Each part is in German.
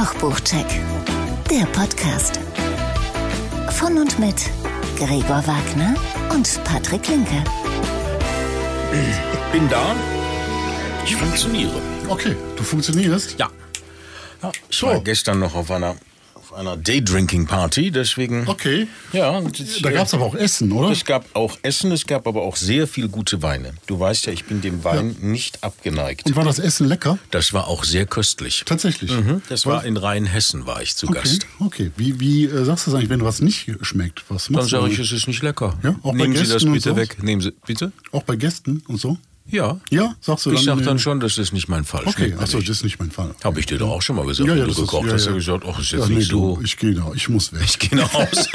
Kochbuchcheck, der Podcast. Von und mit Gregor Wagner und Patrick Linke. Bin da. Ich funktioniere. Okay, du funktionierst? Ja. ja ich So. war gestern noch auf einer, auf einer Daydrinking-Party, deswegen. Okay. Ja, Da äh, gab es aber auch Essen, oder? Es gab auch Essen, es gab aber auch sehr viel gute Weine. Du weißt ja, ich bin dem Wein nicht abgeneigt. Und war das Essen lecker? Das war auch sehr köstlich. Tatsächlich. Mhm, Das war in Rheinhessen, war ich zu Okay, Gast. okay. Wie, wie äh, sagst du das eigentlich, wenn was nicht schmeckt? Was Dann sage ich, es ist nicht lecker. Ja, auch bei Nehmen Sie das bitte so? weg. Nehmen Sie, bitte? Auch bei Gästen und so? Ja. Ja, sagst du Ich sag dann äh, schon, das ist nicht mein Fall. Okay, achso, nicht. das ist nicht mein Fall. Habe ich dir doch auch schon mal gesagt, Ja, ja, wenn du ist- gekocht ja, hast, ja. hast du gesagt, ach, ist jetzt Ja, nee, nicht so. du, ich gehe da, ich muss weg. Ich gehe nach Hause.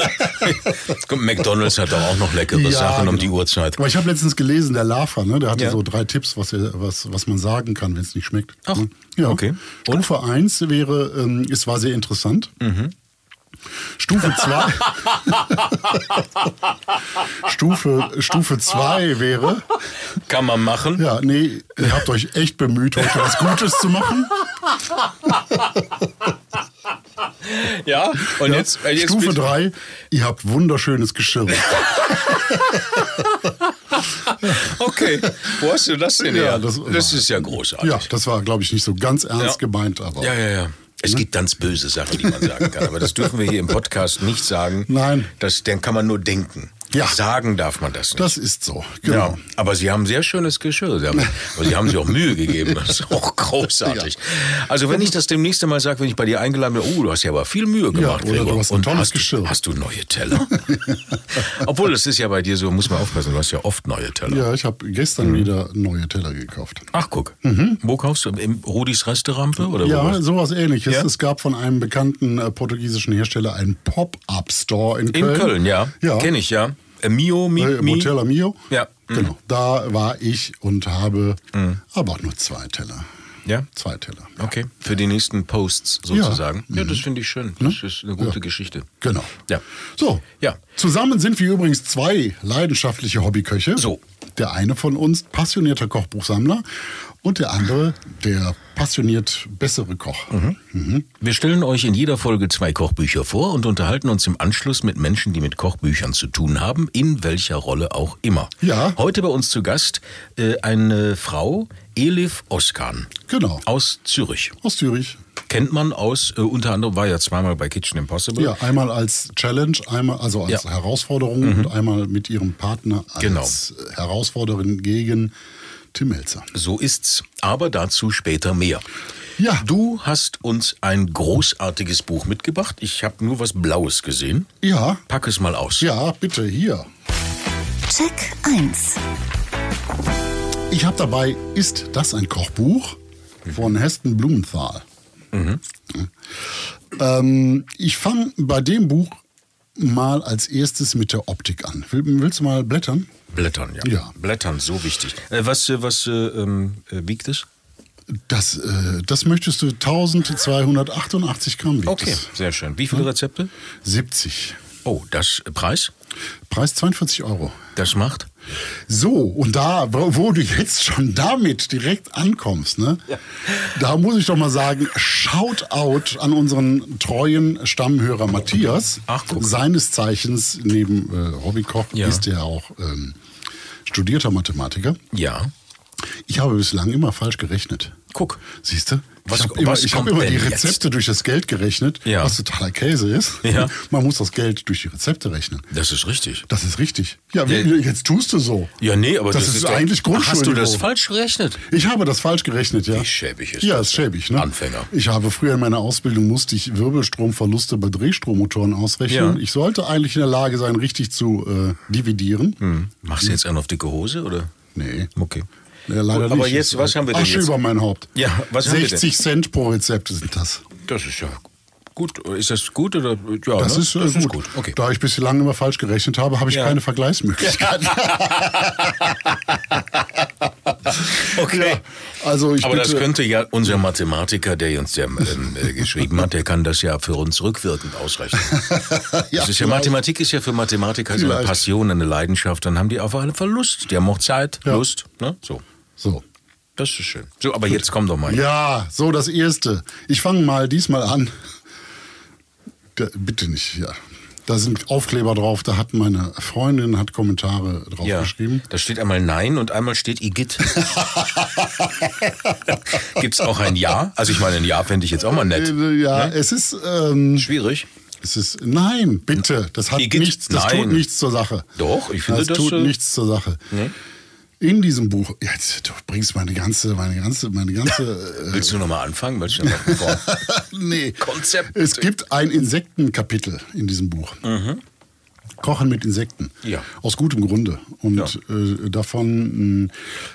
McDonalds hat doch auch noch leckere Sachen um die genau. Uhrzeit. Aber ich habe letztens gelesen, der Lava, ne, der hatte Ja. so drei Tipps, was, er, was, was man sagen kann, wenn es nicht schmeckt. Ach, Ne? ja. okay. Stufe 1 wäre, ähm, es war sehr interessant. Mhm. Stufe 2 Stufe, Stufe 2 wäre, Kann man machen. ja, nee, ihr habt euch echt bemüht, heute was Gutes zu machen. Ja, und jetzt, äh, jetzt Stufe bitte- 3, ihr habt wunderschönes Geschirr. Okay, wo hast du das denn Ja, her? das- Das, ist ja großartig. Ja, das war, glaube ich, nicht so ganz ernst Ja. gemeint, aber. ja, ja. ja. Es gibt ganz böse Sachen, die man sagen kann, aber das dürfen wir hier im Podcast nicht sagen. Nein. Das, dann kann man nur denken. Ja. Sagen darf man das nicht. Das ist so, genau. Ja, aber Sie haben sehr schönes Geschirr. Sie haben, aber Sie haben sich auch Mühe gegeben. Das ist auch großartig. Also wenn ich das demnächst mal sage, wenn ich bei dir eingeladen bin, oh, du hast ja aber viel Mühe gemacht. oder du Gregor. hast ein tolles hast, Geschirr. Du, hast du neue Teller? Obwohl, das ist ja bei dir so, muss man aufpassen, du hast ja oft neue Teller. Ja, ich habe gestern Mhm. wieder neue Teller gekauft. Ach, guck. Wo kaufst du? Im Rudis Resterampe? Oder Ja, du? sowas ähnliches. Ja? Es gab von einem bekannten äh, portugiesischen Hersteller einen Pop-Up-Store in In Köln. Köln, ja. Ja. Kenne ich, ja. Äh, Mio, Mi, Äh. Motel Mio. Ja. Mhm. Genau. Da war ich und habe aber auch nur zwei Teller. Ja. Zwei Teller. Okay, für die nächsten Posts sozusagen. Ja, das finde ich schön. Das ist eine gute Mhm. Ja. Geschichte. Genau. Ja. So. Ja. Zusammen sind wir übrigens zwei leidenschaftliche Hobbyköche. So. Der eine von uns passionierter Kochbuchsammler und der andere der passioniert bessere Koch. Mhm. Wir stellen euch in jeder Folge zwei Kochbücher vor und unterhalten uns im Anschluss mit Menschen, die mit Kochbüchern zu tun haben, in welcher Rolle auch immer. Ja. Heute bei uns zu Gast äh, eine Frau, Elif Oskan Genau. aus Zürich. Aus Zürich. Kennt man aus, äh, unter anderem war ja zweimal bei Kitchen Impossible. Ja, einmal als Challenge, einmal also als Ja. Herausforderung und einmal mit ihrem Partner als Genau. Herausforderin gegen Tim Melzer. So ist's, aber dazu später mehr. Ja. Du hast uns ein großartiges Buch mitgebracht. Ich habe nur was Blaues gesehen. Ja, Pack es mal aus. ja, bitte hier. Check 1. Ich habe dabei Ist das ein Kochbuch? von Heston Blumenthal. Ähm, ich fange bei dem Buch mal als erstes mit der Optik an. Will, willst du mal blättern? Blättern, ja. Ja. Blättern, so wichtig. Äh, was äh, was äh, ähm, äh, wiegt es? Das, äh, das möchtest du 1288 Gramm wiegt Okay, es. sehr schön. Wie viele Rezepte? 70. Oh, das Preis? Preis 42 Euro. Das macht? So, und da, wo du jetzt schon damit direkt ankommst, ne? Da muss ich doch mal sagen, Shoutout an unseren treuen Stammhörer Matthias. Ach, guck. Seines Zeichens, neben äh, Hobbykoch, Ja. ist er auch ähm, studierter Mathematiker. Ja. Ich habe bislang immer falsch gerechnet. Guck. Siehst du? Was- ich habe immer, ich hab immer die Rezepte jetzt? durch das Geld gerechnet, Ja. was totaler Käse ist. Ja. Man muss das Geld durch die Rezepte rechnen. Das ist richtig. Das ist richtig. Ja, Ja. jetzt tust du so. Ja, nee, aber das, das, ist, doch- eigentlich Grundschulniveau. Hast du das falsch gerechnet? Ich habe das falsch gerechnet, ja. Wie schäbig ist ja, das ist schäbig, ne? Anfänger. Ich habe früher in meiner Ausbildung musste ich Wirbelstromverluste bei Drehstrommotoren ausrechnen. Ich sollte eigentlich in der Lage sein, richtig zu äh, dividieren. Hm. Machst du jetzt einen auf dicke Hose oder? Nee. Okay. Ja, leider Gut, aber nicht. jetzt, was haben wir denn Asche jetzt? über mein Haupt. Ja, was haben wir 60 Cent pro Rezept sind das. Das ist ja gut. Ist das gut oder? Ja, Das ne? ist, äh, das gut. ist gut. Okay. Da ich bislang immer falsch gerechnet habe, habe ich Ja. keine Vergleichsmöglichkeit. Okay. Ja, also ich Aber bitte, das könnte ja unser Mathematiker, der uns ja ähm, äh, geschrieben hat, der kann das ja für uns rückwirkend ausrechnen. ja, Das ist ja. Mathematik ist ja für Mathematiker so eine. Passion, eine Leidenschaft. Dann haben die auf einen Verlust. Die haben auch Zeit. Lust. Ne? So. So. Das ist schön. So, aber jetzt komm doch mal. Ja, so das erste. Ich fange mal diesmal an. Da, bitte nicht, ja. Da sind Aufkleber drauf, da hat meine Freundin hat Kommentare drauf Ja, geschrieben. da steht einmal Nein und einmal steht Igitt. Gibt es auch ein Ja? Also ich meine, ein Ja fände ich jetzt auch mal nett. Äh, Ja, es ist, ähm, Schwierig. es ist, nein, bitte, das hat Igitt? nichts, das Nein. tut nichts zur Sache. Doch, ich finde, das das, tut äh, nichts zur Sache. In diesem Buch, jetzt, du bringst meine ganze, meine ganze, meine ganze, Willst du nochmal anfangen? Weil ich noch vor. nee. Konzept. Es gibt ein Insektenkapitel in diesem Buch. Kochen mit Insekten. Mhm. Ja. Aus gutem Grunde. Und äh, davon, mh,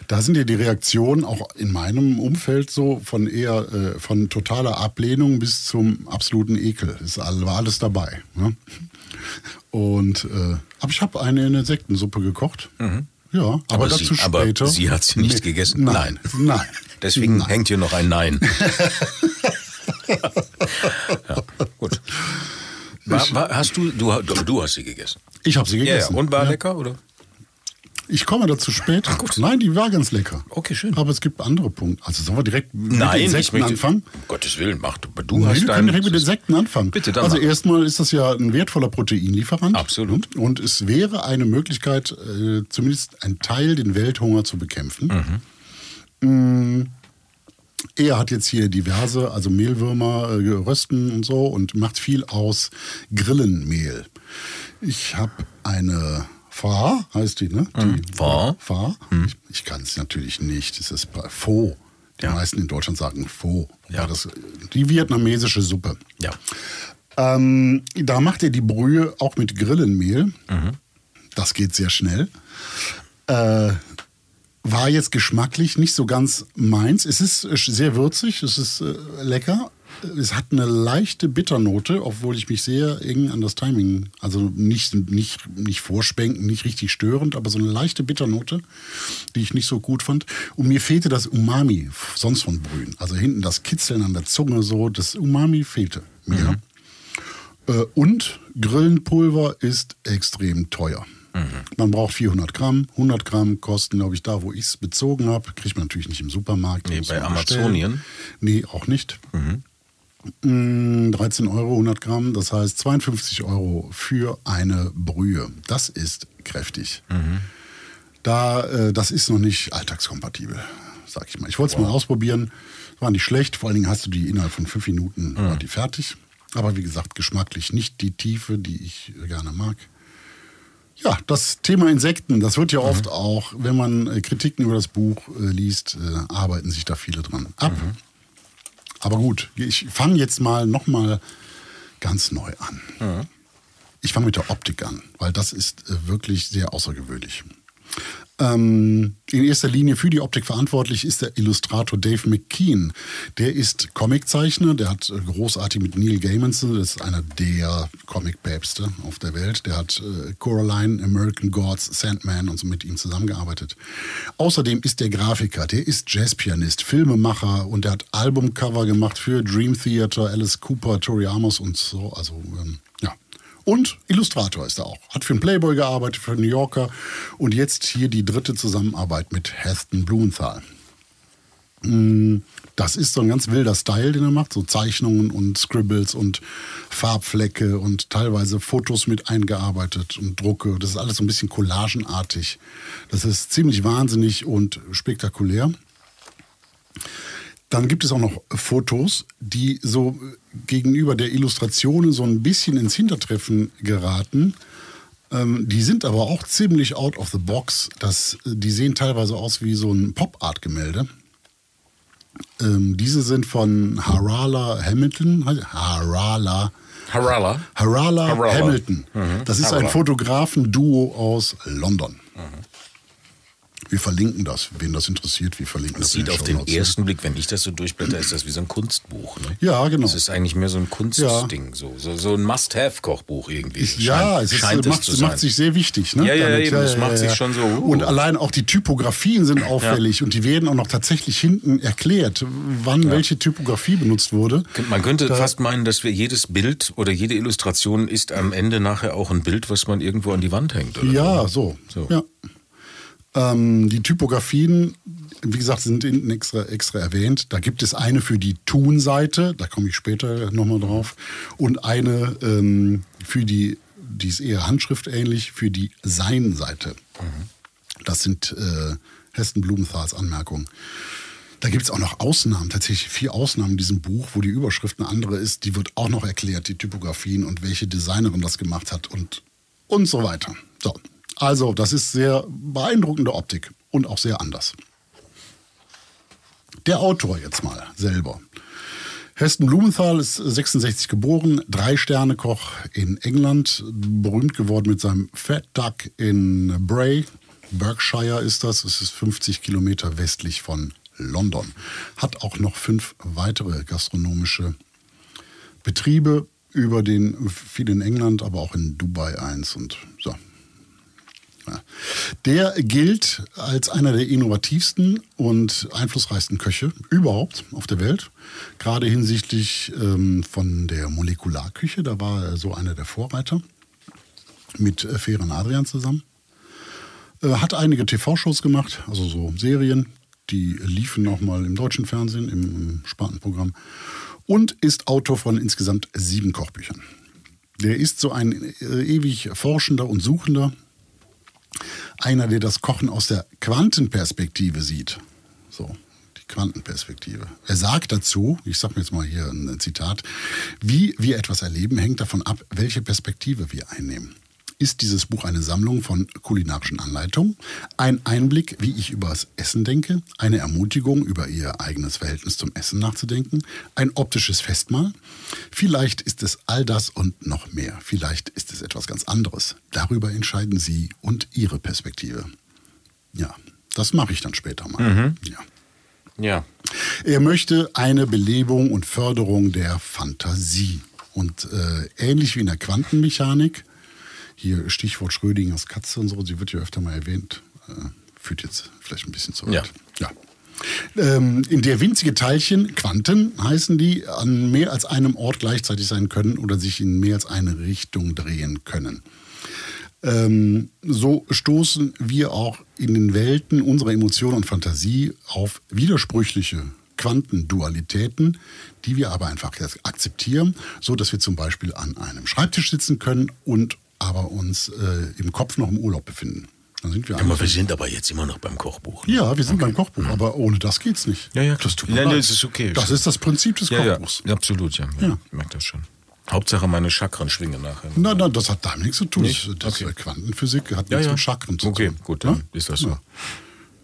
da sind ja die Reaktionen auch in meinem Umfeld so von eher äh, von totaler Ablehnung bis zum absoluten Ekel. All- war alles dabei. Ne? Und äh, aber ich habe eine Insektensuppe gekocht. Ja, aber. Aber dazu sie- aber später. sie hat sie nicht Nee, gegessen? Nein. Nein. Nein. Deswegen Nein. hängt hier noch ein Nein. ja, gut. War, war, hast du, du, du, hast sie gegessen. Ich habe sie Ja, ja. gegessen. Und war Ja. lecker, oder? Ich komme dazu später. Nein, die war ganz lecker. Okay, schön. Aber es gibt andere Punkte. Also sollen wir direkt mit Nein, den ich Insekten möchte, anfangen? Um Gottes Willen, mach du. Du Nee, hast wir können direkt mit den Insekten anfangen. Bitte, dann Also mach. erstmal ist das ja ein wertvoller Proteinlieferant. Absolut. Und es wäre eine Möglichkeit, äh, zumindest ein Teil den Welthunger zu bekämpfen. Mm, Er hat jetzt hier diverse, also Mehlwürmer äh, rösten und so und macht viel aus Grillenmehl. Ich habe eine Fa, heißt die, ne? Die Fa. Fa. Ich, ich kann es natürlich nicht. Es ist Pho. Die Ja. meisten in Deutschland sagen Pho. Ja. Das, die vietnamesische Suppe. Ja. Ähm, da macht er die Brühe auch mit Grillenmehl. Mhm. Das geht sehr schnell. Äh, war jetzt geschmacklich nicht so ganz meins. Es ist äh, sehr würzig, es ist äh, lecker. Es hat eine leichte Bitternote, obwohl ich mich sehr eng an das Timing, also nicht, nicht, nicht vorsprengen, nicht richtig störend, aber so eine leichte Bitternote, die ich nicht so gut fand. Und mir fehlte das Umami sonst von Brühen. Also hinten das Kitzeln an der Zunge, so, das Umami fehlte mir. Äh, Und Grillenpulver ist extrem teuer. Man braucht 400 Gramm. 100 Gramm kosten, glaube ich, da, wo ich es bezogen habe. Kriegt man natürlich nicht im Supermarkt. Nee, bei man bestellen. Amazonien? Nee, auch nicht. Mm, 13 Euro 100 Gramm, das heißt 52 Euro für eine Brühe. Das ist kräftig. Da, äh, das ist noch nicht alltagskompatibel, sag ich mal. Ich wollte es mal ausprobieren. War nicht schlecht, vor allen Dingen hast du die innerhalb von fünf Minuten war die fertig. Aber wie gesagt, geschmacklich nicht die Tiefe, die ich gerne mag. Ja, das Thema Insekten, das wird ja oft auch, wenn man äh, Kritiken über das Buch äh, liest, äh, arbeiten sich da viele dran ab. Aber gut, ich fange jetzt mal nochmal ganz neu an. Ich fange mit der Optik an, weil das ist äh, wirklich sehr außergewöhnlich. Ähm, in erster Linie für die Optik verantwortlich ist der Illustrator Dave McKean. Der ist Comiczeichner, der hat äh, großartig mit Neil Gaiman, das ist einer der Comic-Päpste auf der Welt. Der hat äh, Coraline, American Gods, Sandman und so mit ihm zusammengearbeitet. Außerdem ist der Grafiker, der ist Jazzpianist, Filmemacher und der hat Albumcover gemacht für Dream Theater, Alice Cooper, Tori Amos und so. Also, ähm. Und Illustrator ist er auch. Hat für den Playboy gearbeitet, für New Yorker. Und jetzt hier die dritte Zusammenarbeit mit Heston Blumenthal. Mm, Das ist so ein ganz wilder Style, den er macht. So Zeichnungen und Scribbles und Farbflecke und teilweise Fotos mit eingearbeitet und Drucke. Das ist alles so ein bisschen collagenartig. Das ist ziemlich wahnsinnig und spektakulär. Dann gibt es auch noch Fotos, die so gegenüber der Illustrationen so ein bisschen ins Hintertreffen geraten. Ähm, die sind aber auch ziemlich out of the box. Das, die sehen teilweise aus wie so ein Pop-Art-Gemälde. Ähm, diese sind von Harala Hamilton. Harala. Harala. Harala, Harala. Hamilton. Das ist ein Harala. Fotografen-Duo aus London. Wir verlinken das, wen das interessiert. Wir verlinken Das das. sieht auf den Shownotes. ersten Blick, wenn ich das so durchblätter, ist das wie so ein Kunstbuch. Ne? Ja, genau. Das ist eigentlich mehr so ein Kunstding, so, so, so ein Must-Have-Kochbuch irgendwie. Ja, Scheint- es, ist, scheint macht, zu sein. macht sich sehr wichtig. Ne? Ja, ja, eben, das macht sich schon so, uh. Und allein auch die Typografien sind auffällig und die werden auch noch tatsächlich hinten erklärt, wann welche Typografie benutzt wurde. Man könnte fast meinen, dass wir jedes Bild oder jede Illustration ist am Ende nachher auch ein Bild, was man irgendwo an die Wand hängt. Oder Ja, so. So. Ja. Ähm, die Typografien wie gesagt, sind hinten extra, extra erwähnt. Da gibt es eine für die Tun-Seite, da komme ich später nochmal drauf, und eine ähm, für die, die ist eher handschriftähnlich, für die Sein-Seite. Das sind äh, Hesten Blumenthals Anmerkungen. Da gibt es auch noch Ausnahmen, tatsächlich vier Ausnahmen in diesem Buch, wo die Überschrift eine andere ist. Die wird auch noch erklärt, die Typografien und welche Designerin das gemacht hat und, und so weiter. So, also das ist sehr beeindruckende Optik und auch sehr anders. Der Autor jetzt mal selber. Heston Blumenthal ist 66 geboren, Drei-Sterne-Koch in England, berühmt geworden mit seinem Fat Duck in Bray. Berkshire ist das, es ist 50 Kilometer westlich von London. Hat auch noch fünf weitere gastronomische Betriebe, über den viel in England, aber auch in Dubai eins und so. Ja. Der gilt als einer der innovativsten und einflussreichsten Köche überhaupt auf der Welt. Gerade hinsichtlich ähm, von der Molekularküche, da war er so einer der Vorreiter mit äh, Ferenc Adrian zusammen. Äh, hat einige TV-Shows gemacht, also so Serien, die liefen auch mal im deutschen Fernsehen, im, im Spartenprogramm. Und ist Autor von insgesamt sieben Kochbüchern. Der ist so ein äh, ewig Forschender und Suchender. Einer, der das Kochen aus der Quantenperspektive sieht. So, die Quantenperspektive. Er sagt dazu, ich sage mir jetzt mal hier ein Zitat, wie wir etwas erleben, hängt davon ab, welche Perspektive wir einnehmen ist dieses Buch eine Sammlung von kulinarischen Anleitungen, ein Einblick, wie ich über das Essen denke, eine Ermutigung, über ihr eigenes Verhältnis zum Essen nachzudenken, ein optisches Festmahl. Vielleicht ist es all das und noch mehr. Vielleicht ist es etwas ganz anderes. Darüber entscheiden Sie und Ihre Perspektive. Ja, das mache ich dann später mal. Mhm. Ja. Ja. Er möchte eine Belebung und Förderung der Fantasie. Und äh, ähnlich wie in der Quantenmechanik hier Stichwort Schrödingers Katze und so, sie wird ja öfter mal erwähnt, äh, führt jetzt vielleicht ein bisschen zu weit. Ja. ja. Ähm, in der winzige Teilchen, Quanten heißen die, an mehr als einem Ort gleichzeitig sein können oder sich in mehr als eine Richtung drehen können. Ähm, so stoßen wir auch in den Welten unserer Emotionen und Fantasie auf widersprüchliche Quantendualitäten, die wir aber einfach akzeptieren, so dass wir zum Beispiel an einem Schreibtisch sitzen können und aber uns äh, im Kopf noch im Urlaub befinden. Dann sind wir ja, aber wir sind aber jetzt immer noch beim Kochbuch. Ne? Ja, wir sind okay. beim Kochbuch, mhm. aber ohne das geht's nicht. Ja, ja, das tut mir ja, leid. das ist okay. Das ist das Prinzip des ja, Kochbuchs. Ja, absolut, ja. ja. Ich merke das schon. Hauptsache meine Chakren schwingen nachher. Nein, nein, das hat damit nichts zu tun. Nicht? Das okay. Quantenphysik hat nichts mit Chakren zu tun. Okay, gut, dann ist das so.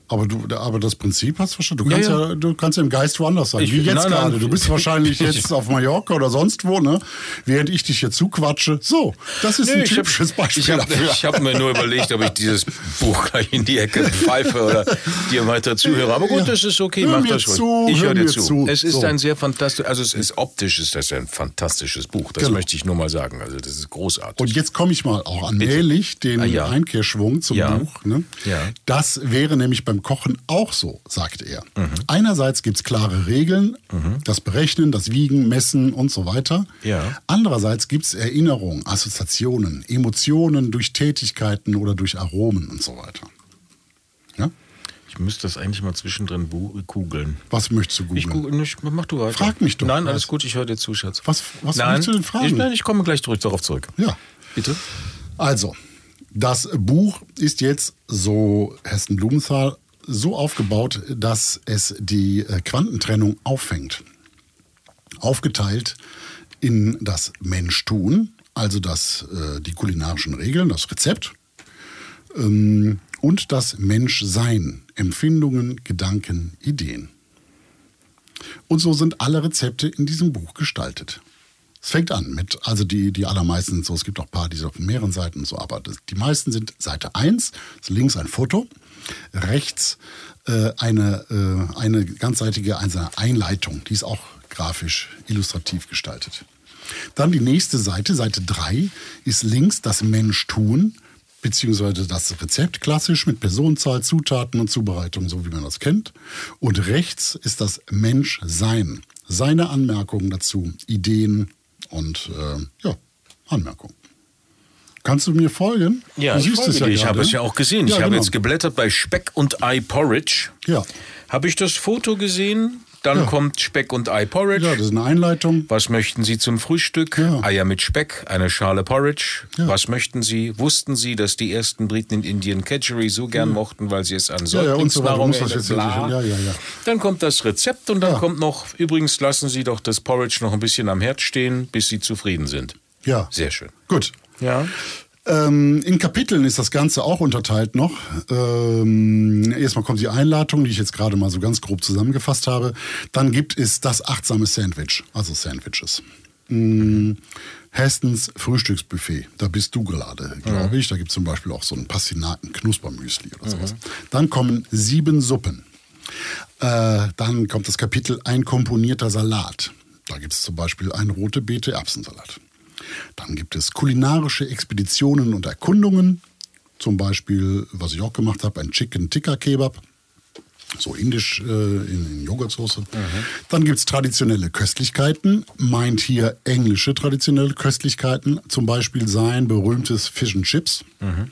Aber, du, aber das Prinzip hast du verstanden. Du kannst ja, ja. ja, du kannst ja im Geist woanders sein. Ich, Wie jetzt gerade. Du bist wahrscheinlich jetzt auf Mallorca oder sonst wo, ne? Während ich dich hier zuquatsche. So, das ist nee, ein typisches hab, Beispiel. Ich habe hab mir nur überlegt, ob ich dieses Buch gleich in die Ecke pfeife oder dir weiter zuhöre. Aber gut, das ist okay, hör mach das schon. Zu, ich höre dir zu. zu. Es ist so. ein sehr fantastisch, also es ist optisch ist das ein fantastisches Buch. Das genau. möchte ich nur mal sagen. Also das ist großartig. Und jetzt komme ich mal auch allmählich den ah, ja. Einkehrschwung zum Buch. Ne? Ja. Das wäre nämlich beim Kochen auch so, sagt er. Mhm. Einerseits gibt es klare Regeln, mhm. das Berechnen, das Wiegen, Messen und so weiter. Ja. Andererseits gibt es Erinnerungen, Assoziationen, Emotionen durch Tätigkeiten oder durch Aromen und so weiter. Ja? Ich müsste das eigentlich mal zwischendrin googeln. Was möchtest du googeln? Ich google nicht, mach du weiter. Frag mich doch. Nein, was. alles gut, ich höre dir zu, Schatz. Was, was nein, möchtest du denn fragen? Ich, nein, ich komme gleich zurück, darauf zurück. Ja. Bitte? Also, das Buch ist jetzt, so Hessen Blumenthal, so aufgebaut, dass es die äh, Quantentrennung auffängt. Aufgeteilt in das Mensch-Tun, also das, äh, die kulinarischen Regeln, das Rezept ähm, und das Menschsein, Empfindungen, Gedanken, Ideen. Und so sind alle Rezepte in diesem Buch gestaltet. Es fängt an mit, also die, die allermeisten so, es gibt auch ein paar, die sind auf mehreren Seiten so, aber das, die meisten sind Seite 1, ist links ein Foto, rechts äh, eine, äh, eine ganzseitige eine Einleitung, die ist auch grafisch illustrativ gestaltet. Dann die nächste Seite, Seite 3, ist links das Mensch-Tun, beziehungsweise das Rezept klassisch mit Personenzahl, Zutaten und Zubereitung, so wie man das kennt. Und rechts ist das Mensch-Sein, seine Anmerkungen dazu, Ideen und äh, ja, Anmerkungen. Kannst du mir folgen? Ja, du ich, folge ja ich habe es ja auch gesehen. Ja, ich habe genau. jetzt geblättert bei Speck und Ei Porridge. Ja. Habe ich das Foto gesehen? Dann ja. kommt Speck und Ei Porridge. Ja, das ist eine Einleitung. Was möchten Sie zum Frühstück? Ja. Eier mit Speck, eine Schale Porridge. Ja. Was möchten Sie? Wussten Sie, dass die ersten Briten in Indien Kedgeree so gern mochten, weil sie es an Säuglingsnahrung ja, ja, so ja, ja. Dann kommt das Rezept und dann kommt noch, übrigens lassen Sie doch das Porridge noch ein bisschen am Herd stehen, bis Sie zufrieden sind. Ja. Sehr schön. Gut. Ja. Ähm, in Kapiteln ist das Ganze auch unterteilt noch. Ähm, erstmal kommt die Einladung, die ich jetzt gerade mal so ganz grob zusammengefasst habe. Dann gibt es das achtsame Sandwich, also Sandwiches. Mhm. Hestens Frühstücksbuffet, da bist du gerade, glaube mhm. ich. Da gibt es zum Beispiel auch so einen Pastinaken Knuspermüsli oder sowas. Mhm. Dann kommen sieben Suppen. Äh, dann kommt das Kapitel ein komponierter Salat. Da gibt es zum Beispiel einen rote Beete Erbsensalat. Dann gibt es kulinarische Expeditionen und Erkundungen. Zum Beispiel, was ich auch gemacht habe, ein Chicken Tikka Kebab. So indisch äh, in, in Joghurtsoße. Mhm. Dann gibt es traditionelle Köstlichkeiten. Meint hier englische traditionelle Köstlichkeiten. Zum Beispiel sein berühmtes Fish and Chips. Mhm.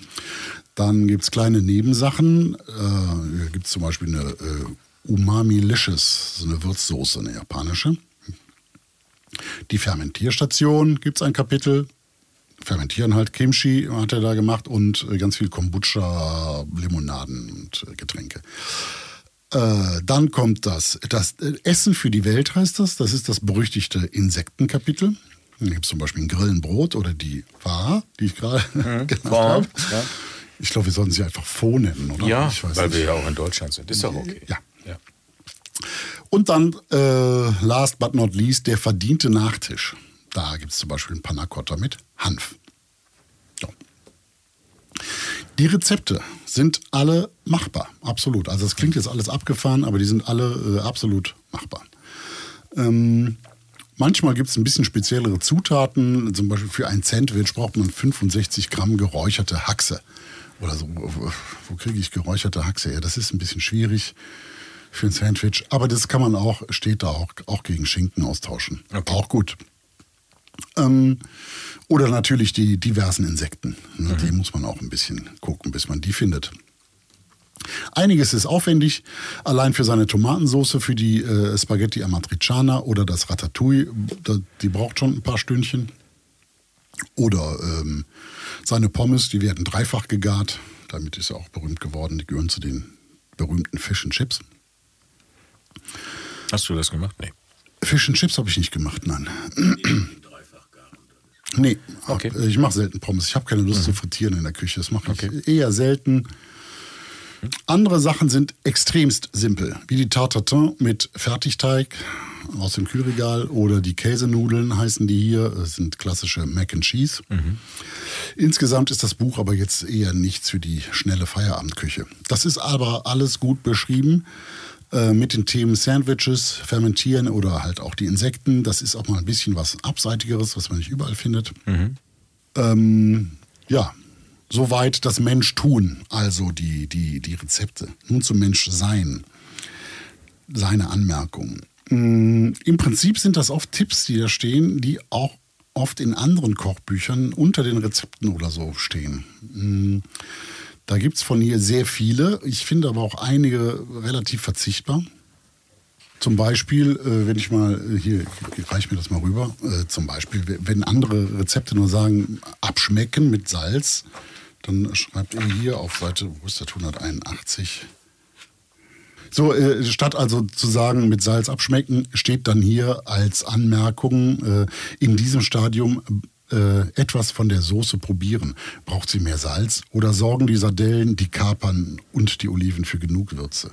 Dann gibt es kleine Nebensachen. Äh, hier gibt es zum Beispiel eine äh, Umami-Licious, so eine Würzsoße, eine japanische. Die Fermentierstation gibt es ein Kapitel. Fermentieren halt Kimchi hat er da gemacht und äh, ganz viel Kombucha, Limonaden und äh, Getränke. Äh, dann kommt das, das Essen für die Welt heißt das. Das ist das berüchtigte Insektenkapitel. Da gibt es zum Beispiel ein Grillenbrot oder die Wa, die ich gerade mhm. genannt habe. Ja. Ich glaube, wir sollten sie einfach Fo nennen, oder? Ja, weil nicht. wir ja auch in Deutschland sind. Ist doch okay. Ja. ja. Und dann, äh, last but not least, der verdiente Nachtisch. Da gibt es zum Beispiel ein Panna Cotta mit Hanf. So. Die Rezepte sind alle machbar, absolut. Also es klingt jetzt alles abgefahren, aber die sind alle äh, absolut machbar. Ähm, manchmal gibt es ein bisschen speziellere Zutaten. Zum Beispiel für ein Sandwich braucht man 65 Gramm geräucherte Haxe. Oder so, wo, wo kriege ich geräucherte Haxe her? Das ist ein bisschen schwierig für ein Sandwich. Aber das kann man auch, steht da auch, auch gegen Schinken austauschen. Okay. Auch gut. Ähm, oder natürlich die diversen Insekten. Ne, mhm. Die muss man auch ein bisschen gucken, bis man die findet. Einiges ist aufwendig, allein für seine Tomatensauce, für die äh, Spaghetti Amatriciana oder das Ratatouille, die braucht schon ein paar Stündchen. Oder ähm, seine Pommes, die werden dreifach gegart. Damit ist er auch berühmt geworden. Die gehören zu den berühmten Fish and Chips. Hast du das gemacht? Nee. Fish and Chips habe ich nicht gemacht, nein. Nee, okay. ich mache selten Pommes. Ich habe keine Lust mhm. zu frittieren in der Küche. Das mache ich okay. eher selten. Andere Sachen sind extremst simpel, wie die Tartatin mit Fertigteig aus dem Kühlregal oder die Käsenudeln heißen die hier. Das sind klassische Mac and Cheese. Mhm. Insgesamt ist das Buch aber jetzt eher nichts für die schnelle Feierabendküche. Das ist aber alles gut beschrieben. Äh, mit den Themen Sandwiches, Fermentieren oder halt auch die Insekten. Das ist auch mal ein bisschen was Abseitigeres, was man nicht überall findet. Mhm. Ähm, ja, soweit das Mensch tun, also die, die, die Rezepte. Nun zum Mensch sein, seine Anmerkungen. Ähm, Im Prinzip sind das oft Tipps, die da stehen, die auch oft in anderen Kochbüchern unter den Rezepten oder so stehen. Ähm, da gibt es von hier sehr viele. Ich finde aber auch einige relativ verzichtbar. Zum Beispiel, äh, wenn ich mal, äh, hier, reich mir das mal rüber, äh, zum Beispiel, wenn andere Rezepte nur sagen, abschmecken mit Salz, dann schreibt ihr hier auf Seite, wo ist das, 181, so, statt also zu sagen, mit Salz abschmecken, steht dann hier als Anmerkung, in diesem Stadium äh, etwas von der Soße probieren. Braucht sie mehr Salz oder sorgen die Sardellen, die Kapern und die Oliven für genug Würze?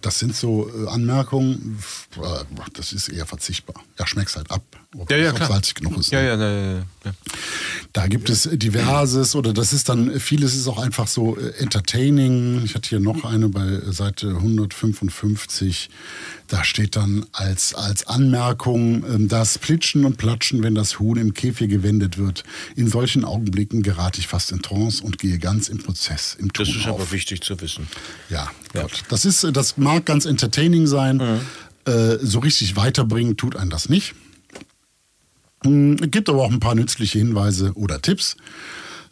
Das sind so äh, Anmerkungen, das ist eher verzichtbar. Ja, schmeckt halt ab, ja, ja, klar. salzig genug ist. Ja, ja, ja, ja. Da gibt es diverses oder das ist dann, vieles ist auch einfach so äh, entertaining. Ich hatte hier noch eine bei Seite 155. Da steht dann als, als Anmerkung, ähm, das Plitschen und Platschen, wenn das Huhn im Käfig gewendet wird. In solchen Augenblicken gerate ich fast in Trance und gehe ganz im Prozess, im Tun Das ist auf. aber wichtig zu wissen. Ja, ja. Gott. Das, ist, das mag ganz entertaining sein. Mhm. Äh, so richtig weiterbringen tut einen das nicht. Es hm, gibt aber auch ein paar nützliche Hinweise oder Tipps.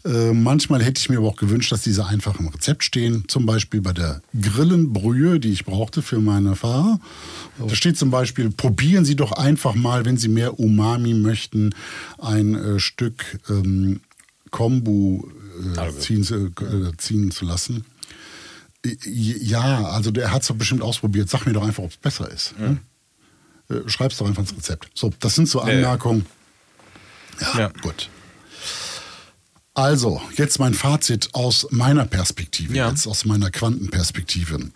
Äh, manchmal hätte ich mir aber auch gewünscht, dass diese einfach im Rezept stehen. Zum Beispiel bei der Grillenbrühe, die ich brauchte für meine Fahrer. Da steht zum Beispiel, probieren Sie doch einfach mal, wenn Sie mehr Umami möchten, ein äh, Stück ähm, Kombu äh, ziehen, äh, ziehen zu lassen. Ja, also der hat es doch bestimmt ausprobiert. Sag mir doch einfach, ob es besser ist. Mhm. Äh, Schreib es doch einfach ins Rezept. So, das sind so Anmerkungen. Ja, ja. gut. Also, jetzt mein Fazit aus meiner Perspektive, ja. jetzt aus meiner Quantenperspektive.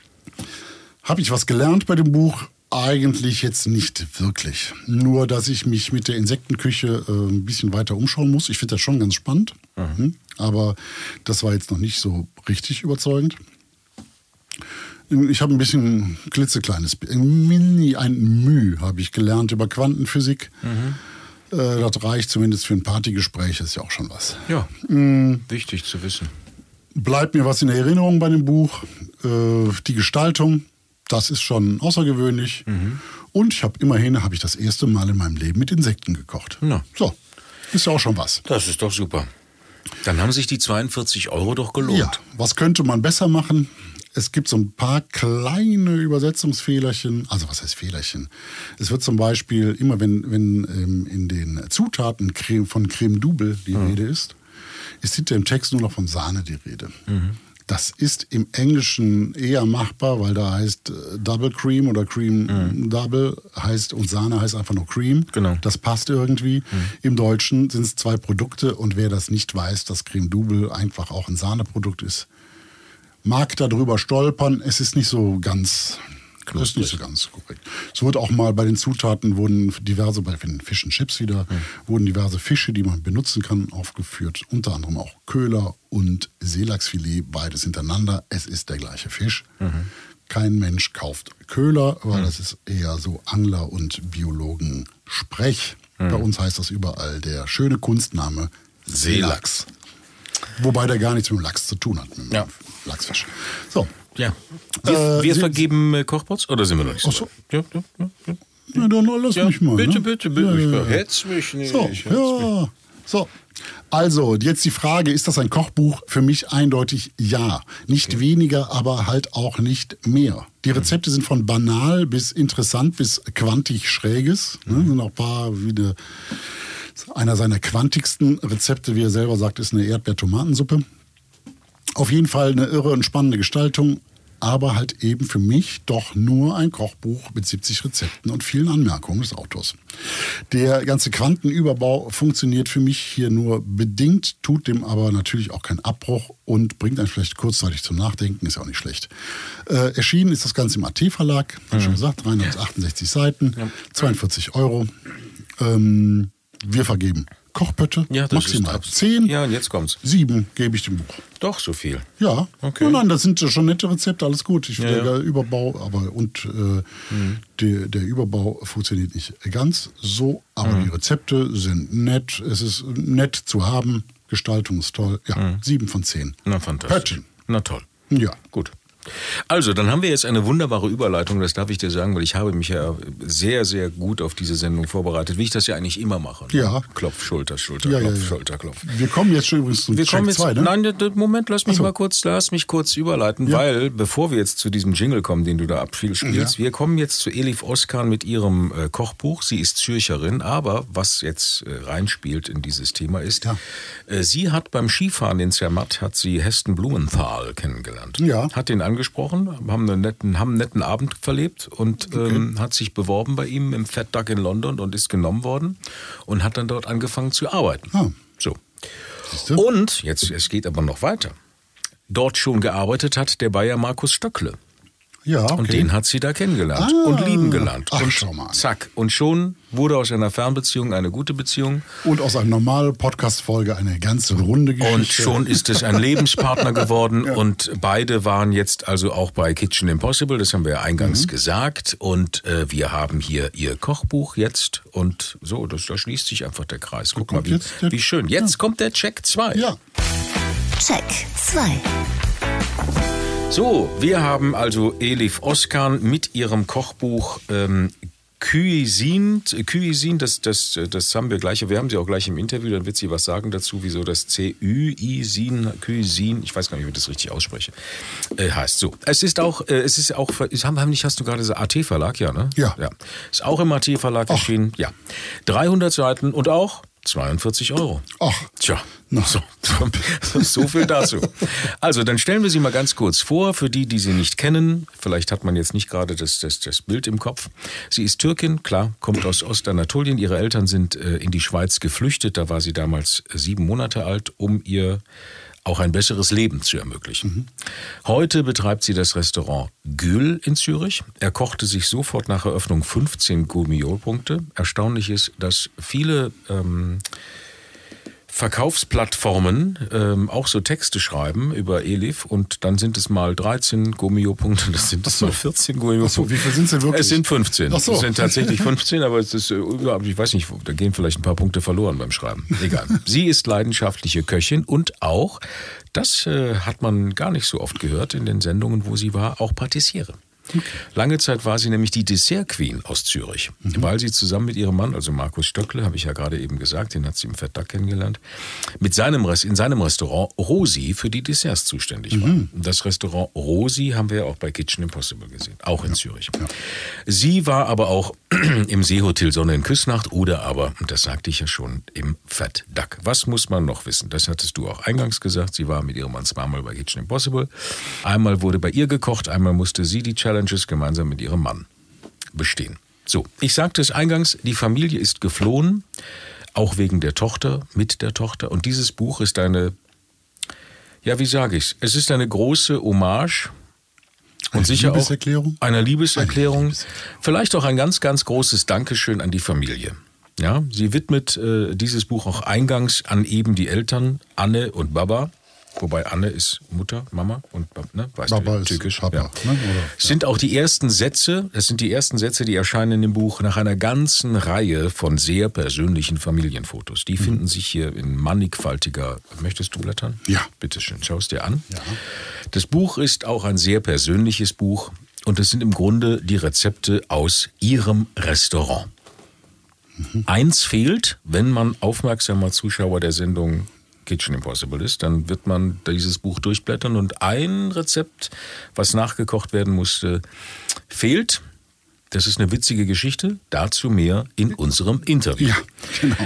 Habe ich was gelernt bei dem Buch? Eigentlich jetzt nicht wirklich. Nur, dass ich mich mit der Insektenküche äh, ein bisschen weiter umschauen muss. Ich finde das schon ganz spannend. Mhm. Aber das war jetzt noch nicht so richtig überzeugend. Ich habe ein bisschen klitzekleines, ein Mini, ein Müh habe ich gelernt über Quantenphysik. Mhm. Äh, das reicht zumindest für ein Partygespräch, ist ja auch schon was. Ja, mhm. wichtig zu wissen. Bleibt mir was in Erinnerung bei dem Buch. Äh, die Gestaltung, das ist schon außergewöhnlich. Mhm. Und ich habe immerhin, habe ich das erste Mal in meinem Leben mit Insekten gekocht. Na. So, ist ja auch schon was. Das ist doch super. Dann haben sich die 42 Euro doch gelohnt. Ja, was könnte man besser machen? Es gibt so ein paar kleine Übersetzungsfehlerchen. Also was heißt Fehlerchen? Es wird zum Beispiel immer, wenn, wenn ähm, in den Zutaten Creme, von Creme Double die mhm. Rede ist, ist hinter im Text nur noch von Sahne die Rede. Mhm. Das ist im Englischen eher machbar, weil da heißt äh, Double Cream oder Cream mhm. Double heißt und Sahne heißt einfach nur Cream. Genau. Das passt irgendwie. Mhm. Im Deutschen sind es zwei Produkte und wer das nicht weiß, dass Creme Double einfach auch ein Sahneprodukt ist, mag darüber stolpern. Es ist nicht so ganz das ist nicht so ganz korrekt. Es wurde auch mal bei den Zutaten wurden diverse, bei den Fish and Chips wieder, mhm. wurden diverse Fische, die man benutzen kann, aufgeführt. Unter anderem auch Köhler und Seelachsfilet, beides hintereinander. Es ist der gleiche Fisch. Mhm. Kein Mensch kauft Köhler, weil mhm. das ist eher so Angler- und Biologen-Sprech. Mhm. Bei uns heißt das überall der schöne Kunstname Seelachs. Wobei der gar nichts mit dem Lachs zu tun hat, mit ja. Lachsfisch. So. Ja. Wir, äh, wir vergeben äh, Kochpots oder sind wir noch nicht so? Ach so. Ja, ja, ja, ja. Na dann lass ja, mich mal. Bitte, ne? bitte, bitte. Ja. Hetz mich nicht. So, ja. So. Also, jetzt die Frage, ist das ein Kochbuch? Für mich eindeutig ja. Nicht okay. weniger, aber halt auch nicht mehr. Die Rezepte mhm. sind von banal bis interessant bis quantig schräges. Ne? Mhm. Sind auch ein paar wie eine einer seiner quantigsten Rezepte, wie er selber sagt, ist eine Erdbeertomatensuppe. Auf jeden Fall eine irre und spannende Gestaltung, aber halt eben für mich doch nur ein Kochbuch mit 70 Rezepten und vielen Anmerkungen des Autors. Der ganze Quantenüberbau funktioniert für mich hier nur bedingt, tut dem aber natürlich auch keinen Abbruch und bringt einen vielleicht kurzzeitig zum Nachdenken, ist ja auch nicht schlecht. Äh, erschienen ist das Ganze im AT-Verlag, mhm. schon gesagt, 368 ja. Seiten, ja. 42 Euro. Ähm, wir vergeben Kochpötte, ja, das maximal ist zehn. Ja, und jetzt kommt's. Sieben gebe ich dem Buch. Doch, so viel. Ja. Okay. Nein, nein, das sind schon nette Rezepte, alles gut. Ich, ja, der ja. Überbau, aber und äh, mhm. der, der Überbau funktioniert nicht ganz so, aber mhm. die Rezepte sind nett. Es ist nett zu haben. Gestaltung ist toll. Ja, mhm. sieben von zehn. Na, fantastisch. Pöttchen. Na toll. Ja. Gut. Also, dann haben wir jetzt eine wunderbare Überleitung, das darf ich dir sagen, weil ich habe mich ja sehr, sehr gut auf diese Sendung vorbereitet, wie ich das ja eigentlich immer mache. Ne? Ja. Klopf, Schulter, Schulter, ja, Klopf, ja, ja. Schulter, Klopf. Wir kommen jetzt schon übrigens zum wir kommen jetzt, 2, ne? Nein, Moment, lass mich so. mal kurz, lass mich kurz überleiten, weil, bevor wir jetzt zu diesem Jingle kommen, den du da abspielst, ja. wir kommen jetzt zu Elif Oskan mit ihrem äh, Kochbuch. Sie ist Zürcherin, aber was jetzt äh, reinspielt in dieses Thema ist, äh, sie hat beim Skifahren in Zermatt, hat sie Heston Blumenthal kennengelernt. Ja. Hat den angesprochen, haben einen netten, haben einen netten Abend verlebt und okay. ähm, hat sich beworben bei ihm im Fat Duck in London und ist genommen worden und hat dann dort angefangen zu arbeiten. Ah. So. Und jetzt, es geht aber noch weiter. Dort schon gearbeitet hat der Bayer Markus Stöckle. Ja, okay. Und den hat sie da kennengelernt ah, und lieben gelernt. Ach, und schau mal. zack. Und schon wurde aus einer Fernbeziehung eine gute Beziehung. Und aus einer normalen Podcast-Folge eine ganz runde Geschichte. Und schon ist es ein Lebenspartner geworden. ja. Und beide waren jetzt also auch bei Kitchen Impossible, das haben wir ja eingangs mhm. gesagt. Und äh, wir haben hier ihr Kochbuch jetzt. Und so, das, da schließt sich einfach der Kreis. Guck mal, wie, wie, schön. Jetzt ja. kommt der Check 2. Ja. Check 2. So, wir haben also Elif Oskan mit ihrem Kochbuch ähm, Cuisine, Cuisine das, das, das haben wir gleich, wir haben sie auch gleich im Interview, dann wird sie was sagen dazu, wieso das C-U-Isin, Cuisine, ich weiß gar nicht, wie ich das richtig ausspreche, äh, heißt. So, es ist auch, äh, es ist auch, haben, haben nicht, hast du gerade so AT-Verlag, ja, ne? Ja. ja. Ist auch im AT-Verlag erschienen, ja. 300 Seiten und auch 42 Euro. Ach. Tja, so, so viel dazu. Also, dann stellen wir sie mal ganz kurz vor, für die, die sie nicht kennen. Vielleicht hat man jetzt nicht gerade das, das, das Bild im Kopf. Sie ist Türkin, klar, kommt aus Ostanatolien. Ihre Eltern sind äh, in die Schweiz geflüchtet. Da war sie damals sieben Monate alt, um ihr auch ein besseres Leben zu ermöglichen. Mhm. Heute betreibt sie das Restaurant Gül in Zürich. Er kochte sich sofort nach Eröffnung 15 Gourmet-Punkte. Erstaunlich ist, dass viele ähm, Verkaufsplattformen ähm, auch so Texte schreiben über Elif und dann sind es mal 13 Gomio-Punkte, das sind es so. mal 14 Gomio-Punkte. So, wie viel sind es denn wirklich? Es sind 15. Ach so. Es sind tatsächlich 15, aber es ist, äh, ich weiß nicht, da gehen vielleicht ein paar Punkte verloren beim Schreiben. Egal. Sie ist leidenschaftliche Köchin und auch, das äh, hat man gar nicht so oft gehört in den Sendungen, wo sie war, auch Patissiere. Lange Zeit war sie nämlich die Dessert Queen aus Zürich, mhm. weil sie zusammen mit ihrem Mann, also Markus Stöckle, habe ich ja gerade eben gesagt, den hat sie im Fettdack kennengelernt, mit seinem, in seinem Restaurant Rosi für die Desserts zuständig war. Mhm. Das Restaurant Rosi haben wir ja auch bei Kitchen Impossible gesehen, auch in ja. Zürich. Ja. Sie war aber auch im Seehotel Sonne in Küssnacht oder aber, und das sagte ich ja schon, im Fettdack. Was muss man noch wissen? Das hattest du auch eingangs gesagt. Sie war mit ihrem Mann zweimal bei Kitchen Impossible. Einmal wurde bei ihr gekocht, einmal musste sie die Challenge Challenges gemeinsam mit ihrem Mann bestehen. So, ich sagte es eingangs, die Familie ist geflohen, auch wegen der Tochter, mit der Tochter. Und dieses Buch ist eine, ja, wie sage ich es? Es ist eine große Hommage und eine sicher Liebeserklärung? auch eine Liebeserklärung. Eine Liebeserklärung. Vielleicht auch ein ganz, ganz großes Dankeschön an die Familie. Ja, sie widmet äh, dieses Buch auch eingangs an eben die Eltern, Anne und Baba. Wobei Anne ist Mutter, Mama und ne, weißt Baba du, türkisch. Papa, ja. ne? Oder, sind auch die ersten Sätze, das sind die ersten Sätze, die erscheinen in dem Buch nach einer ganzen Reihe von sehr persönlichen Familienfotos. Die mhm. finden sich hier in mannigfaltiger. Möchtest du blättern? Ja. Bitte schön, schau es dir an. Ja. Das Buch ist auch ein sehr persönliches Buch und es sind im Grunde die Rezepte aus ihrem Restaurant. Mhm. Eins fehlt, wenn man aufmerksamer Zuschauer der Sendung Kitchen Impossible ist, dann wird man dieses Buch durchblättern und ein Rezept, was nachgekocht werden musste, fehlt. Das ist eine witzige Geschichte. Dazu mehr in unserem Interview. Ja, genau.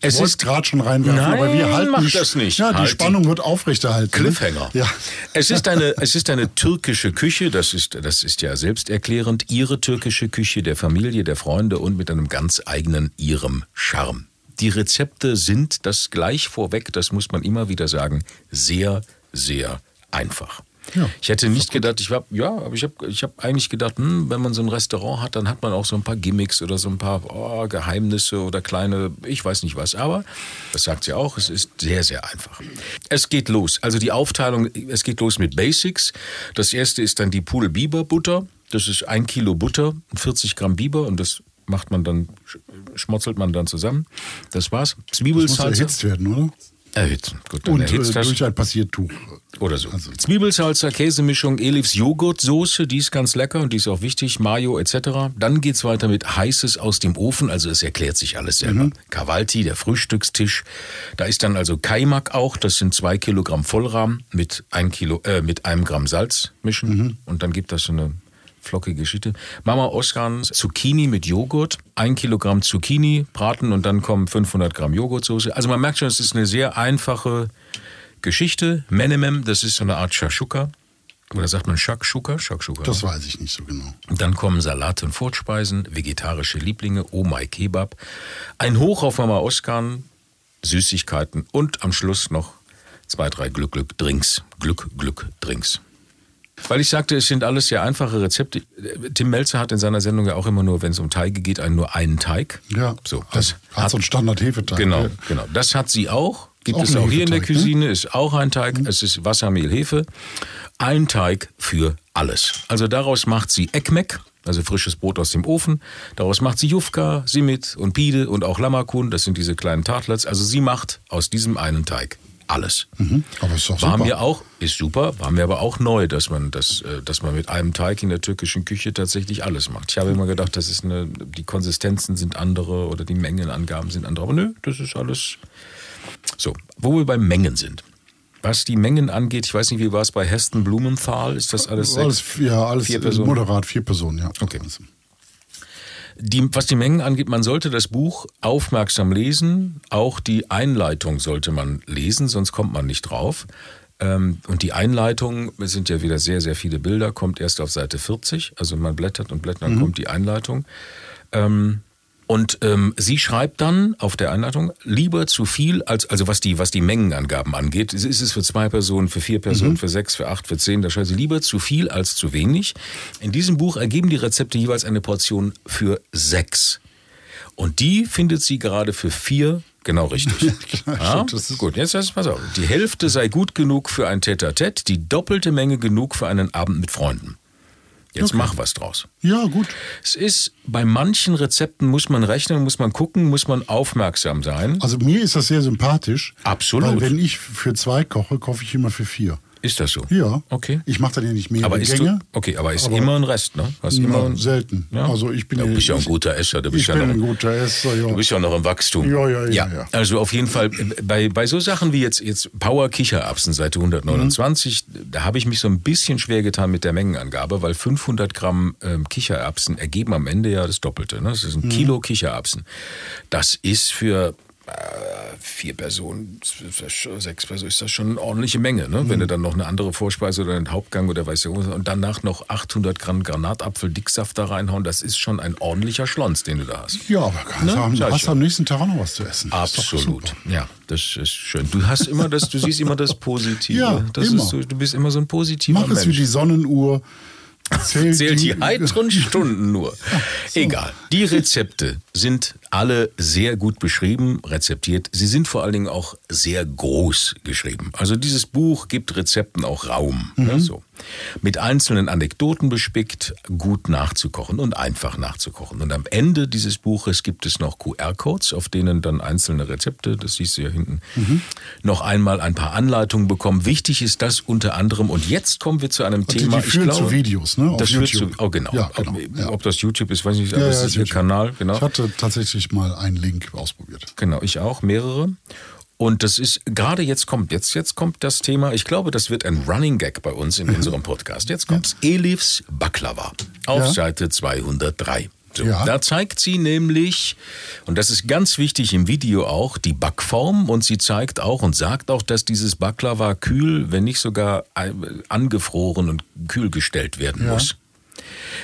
Ich es ist gerade schon reinwerfen, nein, aber wir halten mach das nicht. Ja, die halt Spannung wird aufrechterhalten. Cliffhanger. Ja. Es ist eine, es ist eine türkische Küche. Das ist, das ist ja selbsterklärend. Ihre türkische Küche der Familie, der Freunde und mit einem ganz eigenen ihrem Charme. Die Rezepte sind das gleich vorweg, das muss man immer wieder sagen, sehr, sehr einfach. Ja, ich hätte nicht gedacht, ich hab, ja, aber ich habe ich hab eigentlich gedacht, hm, wenn man so ein Restaurant hat, dann hat man auch so ein paar Gimmicks oder so ein paar oh, Geheimnisse oder kleine, ich weiß nicht was. Aber, das sagt sie auch, es ist sehr, sehr einfach. Es geht los. Also die Aufteilung, es geht los mit Basics. Das erste ist dann die Pool Biber Butter. Das ist ein Kilo Butter, 40 Gramm Biber und das macht man dann, schmotzelt man dann zusammen. Das war's. Zwiebelsalze. Das muss erhitzt werden, oder? Erhitzen. Gut, dann Und äh, durch ein Passiertuch. Oder so. Also. Zwiebelsalzer, Käsemischung, Elifs Joghurtsoße, die ist ganz lecker und die ist auch wichtig, Mayo etc. Dann geht's weiter mit Heißes aus dem Ofen, also es erklärt sich alles selber. Mhm. Kavalti, der Frühstückstisch. Da ist dann also Kaimak auch, das sind zwei Kilogramm Vollrahm mit, ein Kilo, äh, mit einem Gramm Salz mischen. Mhm. Und dann gibt das so eine flockige Geschichte. Mama Oskar Zucchini mit Joghurt, ein Kilogramm Zucchini braten und dann kommen 500 Gramm Joghurtsoße. Also man merkt schon, es ist eine sehr einfache Geschichte. Menemem, das ist so eine Art Shashuka. Oder sagt man Shakshuka? Shakshuka. Das weiß ich nicht so genau. Dann kommen Salate und Vorspeisen, vegetarische Lieblinge, Omai Kebab, ein Hoch auf Mama Oskar, Süßigkeiten und am Schluss noch zwei, drei Glück, Glück, Drinks. Glück, Glück, Drinks. Weil ich sagte, es sind alles sehr einfache Rezepte. Tim Melzer hat in seiner Sendung ja auch immer nur, wenn es um Teige geht, einen, nur einen Teig. Ja, so, das hat, hat so einen Standard-Hefeteig. Genau, ja. genau. Das hat sie auch. Gibt auch es auch hier in der ne? Cuisine, ne? ist auch ein Teig. Mhm. Es ist Wasser, Mehl, Hefe. Ein Teig für alles. Also daraus macht sie Ekmek, also frisches Brot aus dem Ofen. Daraus macht sie Jufka, Simit und Pide und auch Lammerkuhn. Das sind diese kleinen Tartlets. Also sie macht aus diesem einen Teig alles. Mhm. Aber ist doch War mir auch, ist super, war mir aber auch neu, dass man das, äh, dass man mit einem Teig in der türkischen Küche tatsächlich alles macht. Ich habe immer gedacht, das ist eine, die Konsistenzen sind andere oder die Mengenangaben sind andere. Aber nö, das ist alles. So, wo wir bei Mengen sind. Was die Mengen angeht, ich weiß nicht, wie war es bei Heston Blumenthal? Ist das alles sechs? alles, ja, alles vier Personen? moderat, vier Personen, ja. Okay. Die, was die Mengen angeht, man sollte das Buch aufmerksam lesen. Auch die Einleitung sollte man lesen, sonst kommt man nicht drauf. Ähm, und die Einleitung, es sind ja wieder sehr, sehr viele Bilder, kommt erst auf Seite 40. Also man blättert und blättert, dann kommt die Einleitung. Ähm, und ähm, sie schreibt dann auf der Einleitung lieber zu viel als also was die was die Mengenangaben angeht. Ist es für zwei Personen, für vier Personen, für sechs, für acht, für zehn. Da schreibt sie lieber zu viel als zu wenig. In diesem Buch ergeben die Rezepte jeweils eine Portion für sechs. Und die findet sie gerade für vier genau richtig. klar, Ja, stimmt, das ist- gut, jetzt lass pass auf. Die Hälfte sei gut genug für ein Tete-a-Tete, die doppelte Menge genug für einen Abend mit Freunden. Jetzt mach was draus. Ja, gut. Es ist, bei manchen Rezepten muss man rechnen, muss man gucken, muss man aufmerksam sein. Also mir ist das sehr sympathisch. Absolut. Weil wenn ich für zwei koche, koche ich immer für vier. Ist das so? Ja. Okay. Ich mache dann ja nicht mehrere Aber ist Gänge. du, okay, aber ist aber- immer ein Rest, ne? Hast immer Ja, ein, selten. Ja. Also ich bin ja, du bist ja ein guter Esser. Du bist Ich ja bin noch, ein guter Esser, ja. Du bist ja noch im Wachstum. Ja, ja, ja, ja. Also auf jeden Fall, bei, bei so Sachen wie jetzt, jetzt Power Kichererbsen Seite 129, da habe ich mich so ein bisschen schwer getan mit der Mengenangabe, weil 500 Gramm ähm, Kichererbsen ergeben am Ende ja das Doppelte. Ne? Das ist ein Mhm. Kilo Kichererbsen. Das ist für vier Personen, sechs Personen, ist das schon eine ordentliche Menge. Ne? Mhm. Wenn du dann noch eine andere Vorspeise oder einen Hauptgang oder weiß ich was und danach noch 800 Gramm Granatapfel-Dicksaft da reinhauen, das ist schon ein ordentlicher Schlons, den du da hast. Ja, aber kannst Ne? haben, ich hast am nächsten Tag auch noch was zu essen. Absolut. Ja, das ist schön. Du hast immer das, du siehst immer das Positive. Ja, das immer. So, du bist immer so ein positiver Mach es wie Mensch. die Sonnenuhr. Zählt, Zählt die heiteren Stunden nur. Egal. Die Rezepte sind alle sehr gut beschrieben, rezeptiert. Sie sind vor allen Dingen auch sehr groß geschrieben. Also dieses Buch gibt Rezepten auch Raum. Ne, so. Mit einzelnen Anekdoten bespickt, gut nachzukochen und einfach nachzukochen. Und am Ende dieses Buches gibt es noch QR-Codes, auf denen dann einzelne Rezepte, das siehst du ja hinten, noch einmal ein paar Anleitungen bekommen. Wichtig ist das unter anderem. Und jetzt kommen wir zu einem die- Thema. die führen zu Videos, ne, auf Das führt zu, YouTube. oh genau. Ja, genau, Ob, ja. ob das YouTube ist, weiß ich nicht, aber Ja, es ja, ist ihr YouTube. Kanal, genau. Ich hatte tatsächlich mal einen Link ausprobiert. Genau, ich auch, mehrere. Und das ist, gerade jetzt kommt, jetzt, jetzt kommt das Thema, ich glaube, das wird ein Running Gag bei uns in unserem Podcast. Jetzt kommt's. Elifs Baklava auf Ja. Seite 203. So, Ja. Da zeigt sie nämlich, und das ist ganz wichtig im Video auch, die Backform und sie zeigt auch und sagt auch, dass dieses Baklava kühl, wenn nicht sogar äh, angefroren und kühl gestellt werden Ja. muss.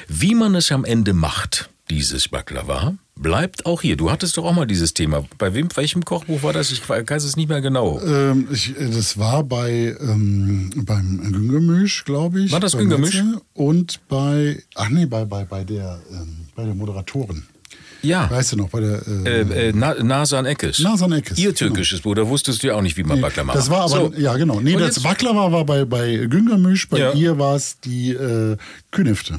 Wie man es am Ende macht, dieses Baklava, bleibt auch hier. Du hattest doch auch mal dieses Thema. Bei wem, welchem Kochbuch war das? Ich weiß es nicht mehr genau. Ähm, ich, äh, das war bei ähm, beim Güngermisch, glaube ich. War das Güngermisch? Und bei, ach nee, bei, bei, bei, der, ähm, bei der Moderatorin. Ja, Weißt du noch, bei der äh, äh, äh, Na, Nasan Eckes. Nasan Eckes, Ihr genau. türkisches Buch, da wusstest du ja auch nicht, wie man Baklava Das war aber, So. ja genau. Nee, Und das jetzt- Baklava war bei, bei Güngermisch, bei Ja. ihr war es die äh, Künifte.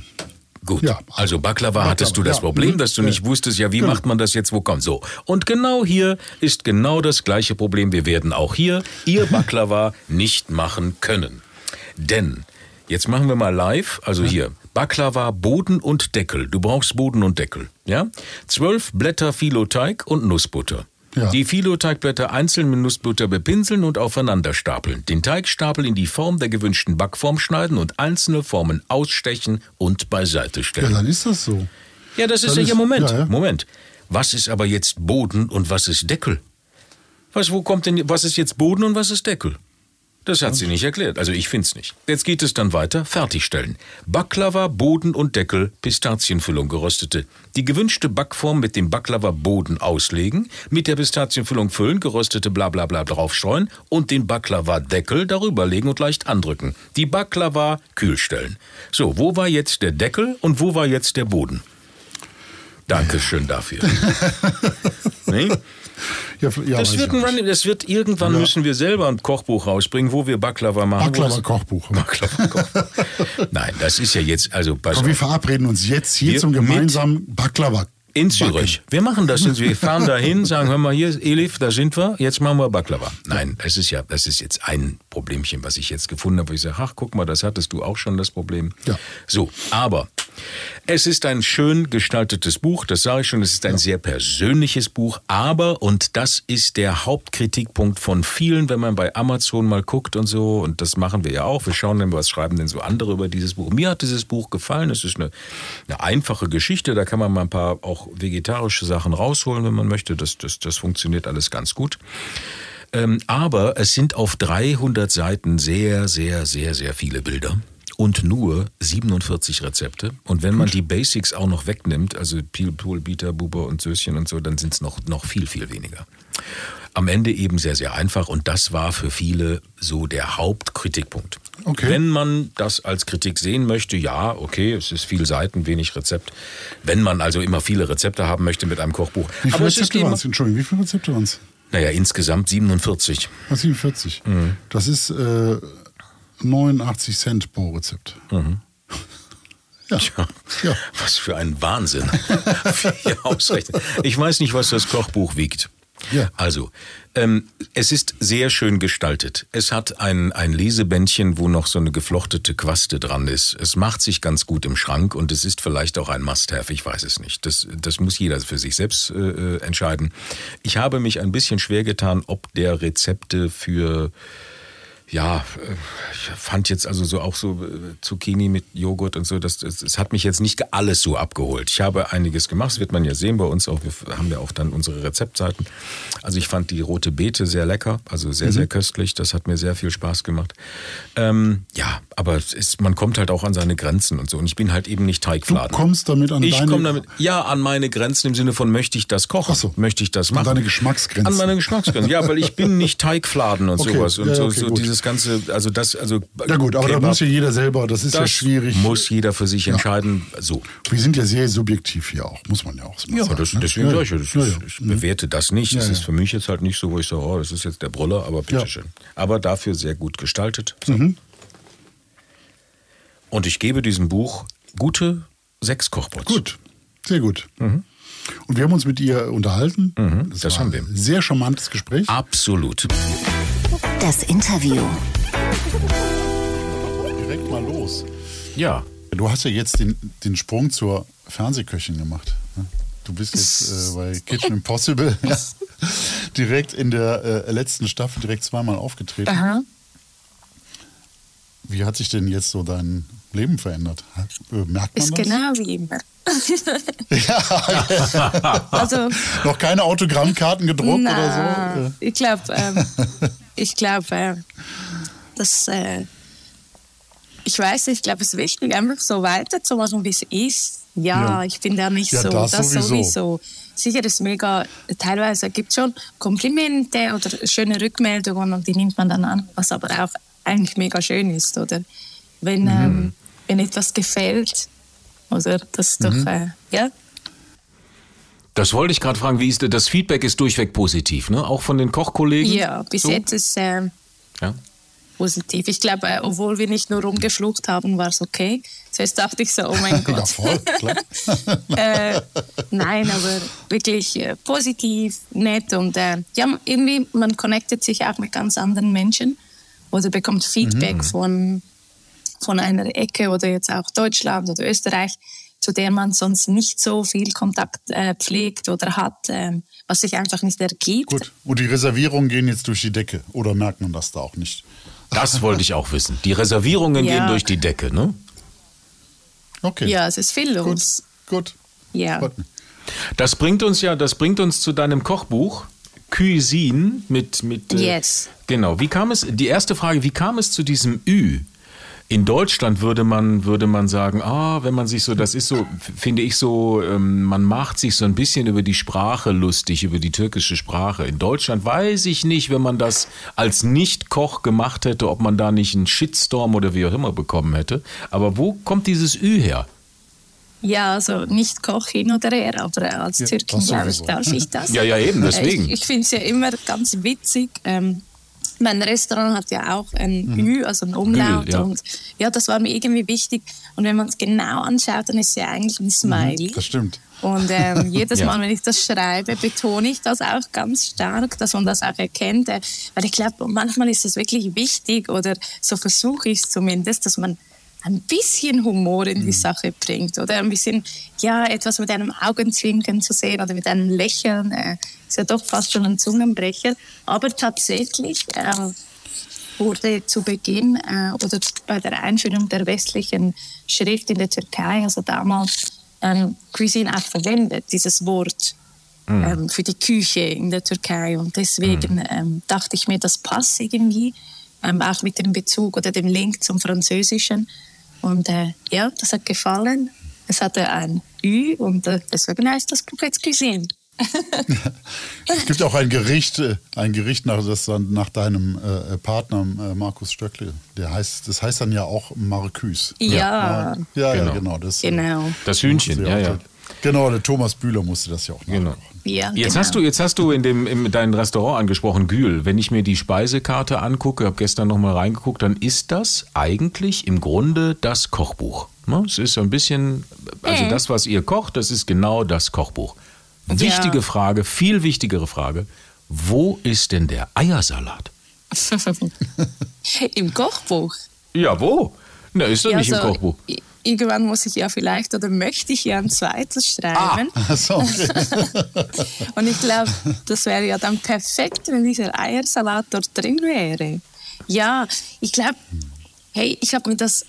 Gut, Ja. also Baklava hattest du das ja. Problem, Mhm. dass du Ja. nicht wusstest, ja, wie Genau. macht man das jetzt, wo kommt so. Und genau hier ist genau das gleiche Problem. Wir werden auch hier ihr Baklava nicht machen können. Denn, jetzt machen wir mal live, also hier, Baklava, Boden und Deckel. Du brauchst Boden und Deckel, ja? Zwölf Blätter Filoteig und Nussbutter. Ja. Die Filoteigblätter einzeln mit Nussbutter bepinseln und aufeinander stapeln. Den Teigstapel in die Form der gewünschten Backform schneiden und einzelne Formen ausstechen und beiseite Ja, stellen. dann ist das so. Ja, das ist ja hier Moment. ja, ja. Moment. Was ist aber jetzt Boden und was ist Deckel? Was, wo kommt denn, was ist jetzt Boden und was ist Deckel? Das hat sie nicht erklärt. Also ich find's nicht. Jetzt geht es dann weiter. Fertigstellen. Baklava, Boden und Deckel, Pistazienfüllung geröstete. Die gewünschte Backform mit dem Baklava-Boden auslegen, mit der Pistazienfüllung füllen, geröstete Blablabla draufstreuen und den Baklava-Deckel darüber legen und leicht andrücken. Die Baklava kühlstellen. So, wo war jetzt der Deckel und wo war jetzt der Boden? Dankeschön dafür. nee? Ja, ja, Das wird ein. Running, das wird irgendwann müssen wir selber ein Kochbuch rausbringen, wo wir Baklava machen. wo das- Baklava-Kochbuch. Baklava-Kochbuch. Nein, das ist ja jetzt, also pass Komm, wir verabreden uns jetzt hier Wir zum gemeinsamen Baklava. In Zürich. Backen. Wir machen das. Wir fahren dahin, sagen, hör mal hier, Elif, da sind wir, jetzt machen wir Baklava. Nein, es ist ja, das ist jetzt ein Problemchen, was ich jetzt gefunden habe. Ich sage, ach, guck mal, das hattest du auch schon das Problem. Ja. So, aber es ist ein schön gestaltetes Buch, das sage ich schon, es ist ein ja. sehr persönliches Buch, aber, und das ist der Hauptkritikpunkt von vielen, wenn man bei Amazon mal guckt und so, und das machen wir ja auch, wir schauen dann, was schreiben denn so andere über dieses Buch. Mir hat dieses Buch gefallen, es ist eine, eine einfache Geschichte, da kann man mal ein paar auch vegetarische Sachen rausholen, wenn man möchte, das, das, das funktioniert alles ganz gut. Ähm, aber es sind auf 300 Seiten sehr, sehr, sehr, sehr viele Bilder und nur 47 Rezepte. Und wenn man die Basics auch noch wegnimmt, also Peel, Pool, Bieter, Buber und Söschen und so, dann sind es noch, noch viel, viel weniger. Am Ende eben sehr, sehr einfach und das war für viele so der Hauptkritikpunkt. Okay. Wenn man das als Kritik sehen möchte, ja, okay, es ist viel Seiten, wenig Rezept. Wenn man also immer viele Rezepte haben möchte mit einem Kochbuch. Wie viele Aber Rezepte waren es? Entschuldigung, wie viele Rezepte waren es? Naja, insgesamt 47. Ah, 47. Mhm. Das ist äh, 89 Cent pro Rezept. Mhm. Ja. Tja, ja. Was für ein Wahnsinn. Ich weiß nicht, was das Kochbuch wiegt. Ja. Also, ähm, es ist sehr schön gestaltet. Es hat ein, ein Lesebändchen, wo noch so eine geflochtete Quaste dran ist. Es macht sich ganz gut im Schrank und es ist vielleicht auch ein Must-Have, ich weiß es nicht. Das, das muss jeder für sich selbst äh, äh entscheiden. Ich habe mich ein bisschen schwer getan, ob der Rezepte für ja, ich fand jetzt also so auch so äh, Zucchini mit Joghurt und so, das, das, das, hat mich jetzt nicht alles so abgeholt. Ich habe einiges gemacht, das wird man ja sehen bei uns auch, wir haben ja auch dann unsere Rezeptseiten. Also ich fand die rote Beete sehr lecker, also sehr, mhm. sehr köstlich, das hat mir sehr viel Spaß gemacht. Ähm, ja, aber ist, man kommt halt auch an seine Grenzen und so und ich bin halt eben nicht Teigfladen. Du kommst damit an ich deine... Ich komme damit, ja, an meine Grenzen im Sinne von, möchte ich das kochen, so. möchte ich das machen. An deine Geschmacksgrenzen. An meine Geschmacksgrenzen, ja, weil ich bin nicht Teigfladen und okay. sowas und ja, so, okay, so dieses Ganze, also das, also. Ja gut, aber Kebab, da muss ja jeder selber, das ist das ja schwierig. Muss jeder für sich entscheiden. So. Wir sind ja sehr subjektiv hier auch, muss man ja auch sagen. Ja, das, ne? deswegen ja, ich, das, ja, ich bewerte das nicht. Das ist für mich jetzt halt nicht so, wo ich sage, oh, das ist jetzt der Brüller, aber bitteschön. Aber dafür sehr gut gestaltet. So. Mhm. Und ich gebe diesem Buch gute sechs Kochbots. Gut, sehr gut. Mhm. Und wir haben uns mit ihr unterhalten. Mhm, das, das haben wir. Ein sehr charmantes Gespräch. Absolut. Das Interview. Direkt mal los. Ja. Du hast ja jetzt den, den Sprung zur Fernsehköchin gemacht. Ne? Du bist jetzt äh, bei Kitchen Impossible ja, direkt in der äh, letzten Staffel direkt zweimal aufgetreten. Aha. Wie hat sich denn jetzt so dein Leben verändert? Äh, merkt man Ist das? genau wie immer. ja, also, Noch keine Autogrammkarten gedruckt na, oder so? Ich glaube, ähm, ich glaube, äh, dass äh, ich weiß, ich glaube, es ist wichtig, einfach so weiterzumachen, wie es ist. Ja, ja, ich bin da nicht ja, so. Das, das sowieso. sowieso. Sicher ist mega, teilweise gibt es schon Komplimente oder schöne Rückmeldungen und die nimmt man dann an, was aber auch eigentlich mega schön ist, oder? Wenn, mhm. ähm, wenn etwas gefällt, oder? Das ist mhm. doch, äh, ja. Das wollte ich gerade fragen, wie ist das Feedback ist durchweg positiv, ne? Auch von den Kochkollegen? Ja, bis so? jetzt ist äh, ja. positiv. Ich glaube, äh, obwohl wir nicht nur rumgeflucht haben, war es okay. Zuerst dachte ich so, oh mein Gott. ja, voll, klar. äh, nein, aber wirklich äh, positiv, nett und äh, ja, irgendwie, man connectet sich auch mit ganz anderen Menschen oder bekommt Feedback mhm. von, von einer Ecke oder jetzt auch Deutschland oder Österreich, zu der man sonst nicht so viel Kontakt äh, pflegt oder hat, äh, was sich einfach nicht ergibt. Gut, und die Reservierungen gehen jetzt durch die Decke oder merkt man das da auch nicht? Das wollte ich auch wissen. Die Reservierungen ja. gehen durch die Decke, ne? Okay. Ja, es ist viel los. Gut. Gut. Ja. Das bringt uns ja, das bringt uns zu deinem Kochbuch. Cuisine mit mit äh, yes. genau. Wie kam es? Die erste Frage: Wie kam es zu diesem Ü? In Deutschland würde man, würde man sagen, ah, wenn man sich so, das ist so, finde ich so, ähm, man macht sich so ein bisschen über die Sprache lustig, über die türkische Sprache. In Deutschland weiß ich nicht, wenn man das als Nicht-Koch gemacht hätte, ob man da nicht einen Shitstorm oder wie auch immer bekommen hätte. Aber wo kommt dieses Ü her? Ja, also nicht Koch hin oder her, aber als ja, Türkin, glaube ich, darf ich das. Ja, ja, eben, deswegen. Ich, ich finde es ja immer ganz witzig. Ähm, mein Restaurant hat ja auch ein mhm. Ü, also ein Umlaut. Gül, ja. Und ja, das war mir irgendwie wichtig. Und wenn man es genau anschaut, dann ist es ja eigentlich ein Smiley. Mhm, das stimmt. Und ähm, jedes ja. Mal, wenn ich das schreibe, betone ich das auch ganz stark, dass man das auch erkennt. Weil ich glaube, manchmal ist es wirklich wichtig, oder so versuche ich es zumindest, dass man ein bisschen Humor in die mhm. Sache bringt oder ein bisschen, ja, etwas mit einem Augenzwinkern zu sehen oder mit einem Lächeln. Äh, ist ja doch fast schon ein Zungenbrecher. Aber tatsächlich äh, wurde zu Beginn äh, oder bei der Einführung der westlichen Schrift in der Türkei, also damals, ähm, Cuisine auch verwendet, dieses Wort. Mhm. Ähm, für die Küche in der Türkei. Und deswegen mhm. ähm, dachte ich mir, das passt irgendwie, ähm, auch mit dem Bezug oder dem Link zum Französischen. Und äh, ja, das hat gefallen. Es hatte ein Ü und äh, deswegen heißt das Buch jetzt Cuisine. es gibt auch ein Gericht, äh, ein Gericht nach, das dann nach deinem äh, Partner äh, Markus Stöckle. Der heißt, das heißt dann ja auch Marcus. Ja, ja, ja, genau. Ja, genau. Das, genau. das Hühnchen, ja, ja. Genau, der Thomas Bühler musste das ja auch genau. Ja, jetzt, genau. hast du, jetzt hast du in dem, in deinem Restaurant angesprochen, Gül. Wenn ich mir die Speisekarte angucke, habe gestern noch mal reingeguckt, dann ist das eigentlich im Grunde das Kochbuch. Ne? Es ist so ein bisschen, also das, was ihr kocht, das ist genau das Kochbuch. Wichtige ja. Frage, viel wichtigere Frage. Wo ist denn der Eiersalat? Im Kochbuch? Ja, wo? Na, ist doch ja, nicht so, im Kochbuch irgendwann muss ich ja vielleicht oder möchte ich ja ein zweites schreiben. Ah, so, okay. und ich glaube, das wäre ja dann perfekt, wenn dieser Eiersalat dort drin wäre. Ja, ich glaube, hey, ich habe mir das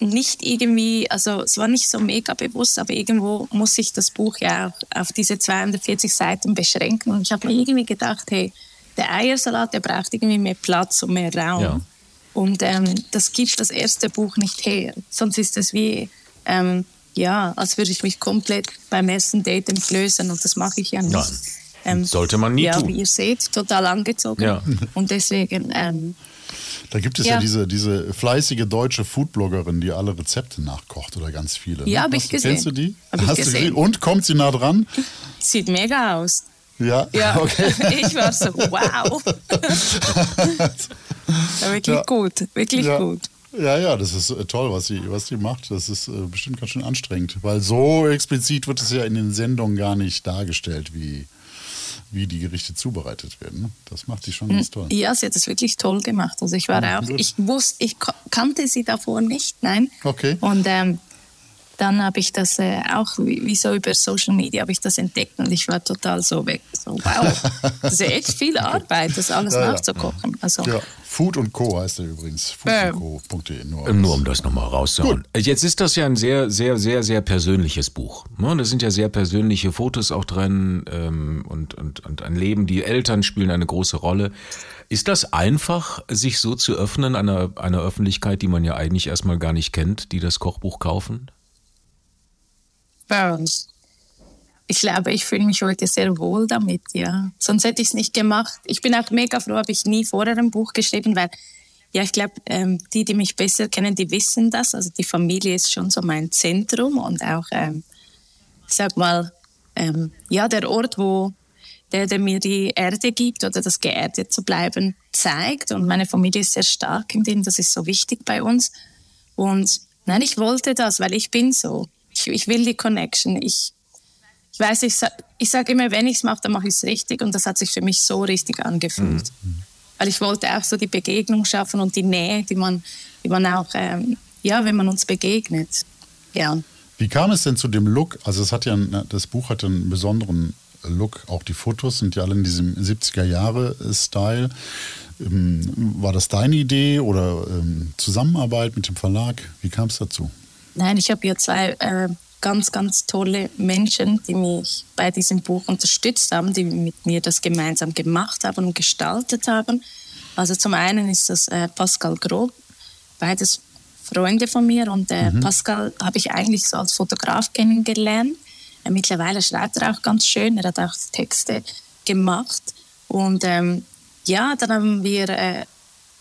nicht irgendwie, also es war nicht so mega bewusst, aber irgendwo muss ich das Buch ja auch auf diese 240 Seiten beschränken. Und ich habe mir irgendwie gedacht, hey, der Eiersalat, der braucht irgendwie mehr Platz und mehr Raum. Ja. Und ähm, das gibt das erste Buch nicht her. Sonst ist es wie, ähm, ja, als würde ich mich komplett beim ersten Date entblößen und das mache ich ja nicht. Nein. Ähm, Sollte man nie ja, tun. Wie ihr seht, total angezogen. Ja. Und deswegen. Ähm, da gibt es ja, ja, diese, diese fleißige deutsche Foodbloggerin, die alle Rezepte nachkocht oder ganz viele. Ja, habe ich gesehen. Kennst du die? Hab Hast gesehen. du gesehen? Und kommt sie nah dran? Sieht mega aus. Ja, ja. Okay. ich war so, wow. ja, wirklich ja. gut, wirklich ja. gut. Ja, ja, das ist äh, toll, was sie, was sie macht. Das ist äh, bestimmt ganz schön anstrengend, weil so explizit wird es ja in den Sendungen gar nicht dargestellt, wie, wie die Gerichte zubereitet werden. Das macht sie schon ganz toll. Ja, sie hat es wirklich toll gemacht. Also ich war ja, auch, gut. ich wusste, ich kannte sie davor nicht, nein. Okay. Und ähm, dann habe ich das äh, auch, wie, wie, so über Social Media, habe ich das entdeckt und ich war total so weg. So, wow, das ist echt viel Arbeit, das alles ja, nachzukochen. Also, ja. Food und Co. heißt er übrigens. Foodandco.de. Nur, nur um das nochmal rauszuhauen. Gut. Jetzt ist das ja ein sehr, sehr, sehr, sehr persönliches Buch. Ne? Da sind ja sehr persönliche Fotos auch drin ähm, und, und, und ein Leben. Die Eltern spielen eine große Rolle. Ist das einfach, sich so zu öffnen einer, einer Öffentlichkeit, die man ja eigentlich erstmal gar nicht kennt, die das Kochbuch kaufen? Burns. Ich glaube, ich fühle mich heute sehr wohl damit, ja. Sonst hätte ich es nicht gemacht. Ich bin auch mega froh, habe ich nie vorher ein Buch geschrieben, weil, ja, ich glaube, ähm, die, die mich besser kennen, die wissen das. Also die Familie ist schon so mein Zentrum und auch, ähm, sag mal, ähm, ja, der Ort, wo der, der mir die Erde gibt oder das geerdet zu bleiben, zeigt. Und meine Familie ist sehr stark in dem, das ist so wichtig bei uns. Und nein, ich wollte das, weil ich bin so ich, ich will die Connection. Ich, ich weiß, ich, ich sage immer, wenn ich es mache, dann mache ich es richtig. Und das hat sich für mich so richtig angefühlt. Mhm. Weil ich wollte auch so die Begegnung schaffen und die Nähe, die man, die man auch, ähm, ja, wenn man uns begegnet. Ja. Wie kam es denn zu dem Look? Also es hat ja, das Buch hat einen besonderen Look. Auch die Fotos sind ja alle in diesem 70er-Jahre-Style. Ähm, war das deine Idee oder ähm, Zusammenarbeit mit dem Verlag? Wie kam es dazu? Nein, ich habe ja zwei äh, ganz, ganz tolle Menschen, die mich bei diesem Buch unterstützt haben, die mit mir das gemeinsam gemacht haben und gestaltet haben. Also zum einen ist das äh, Pascal Grob, beides Freunde von mir und äh, mhm. Pascal habe ich eigentlich so als Fotograf kennengelernt. Äh, mittlerweile schreibt er auch ganz schön, er hat auch Texte gemacht und ähm, ja, dann haben wir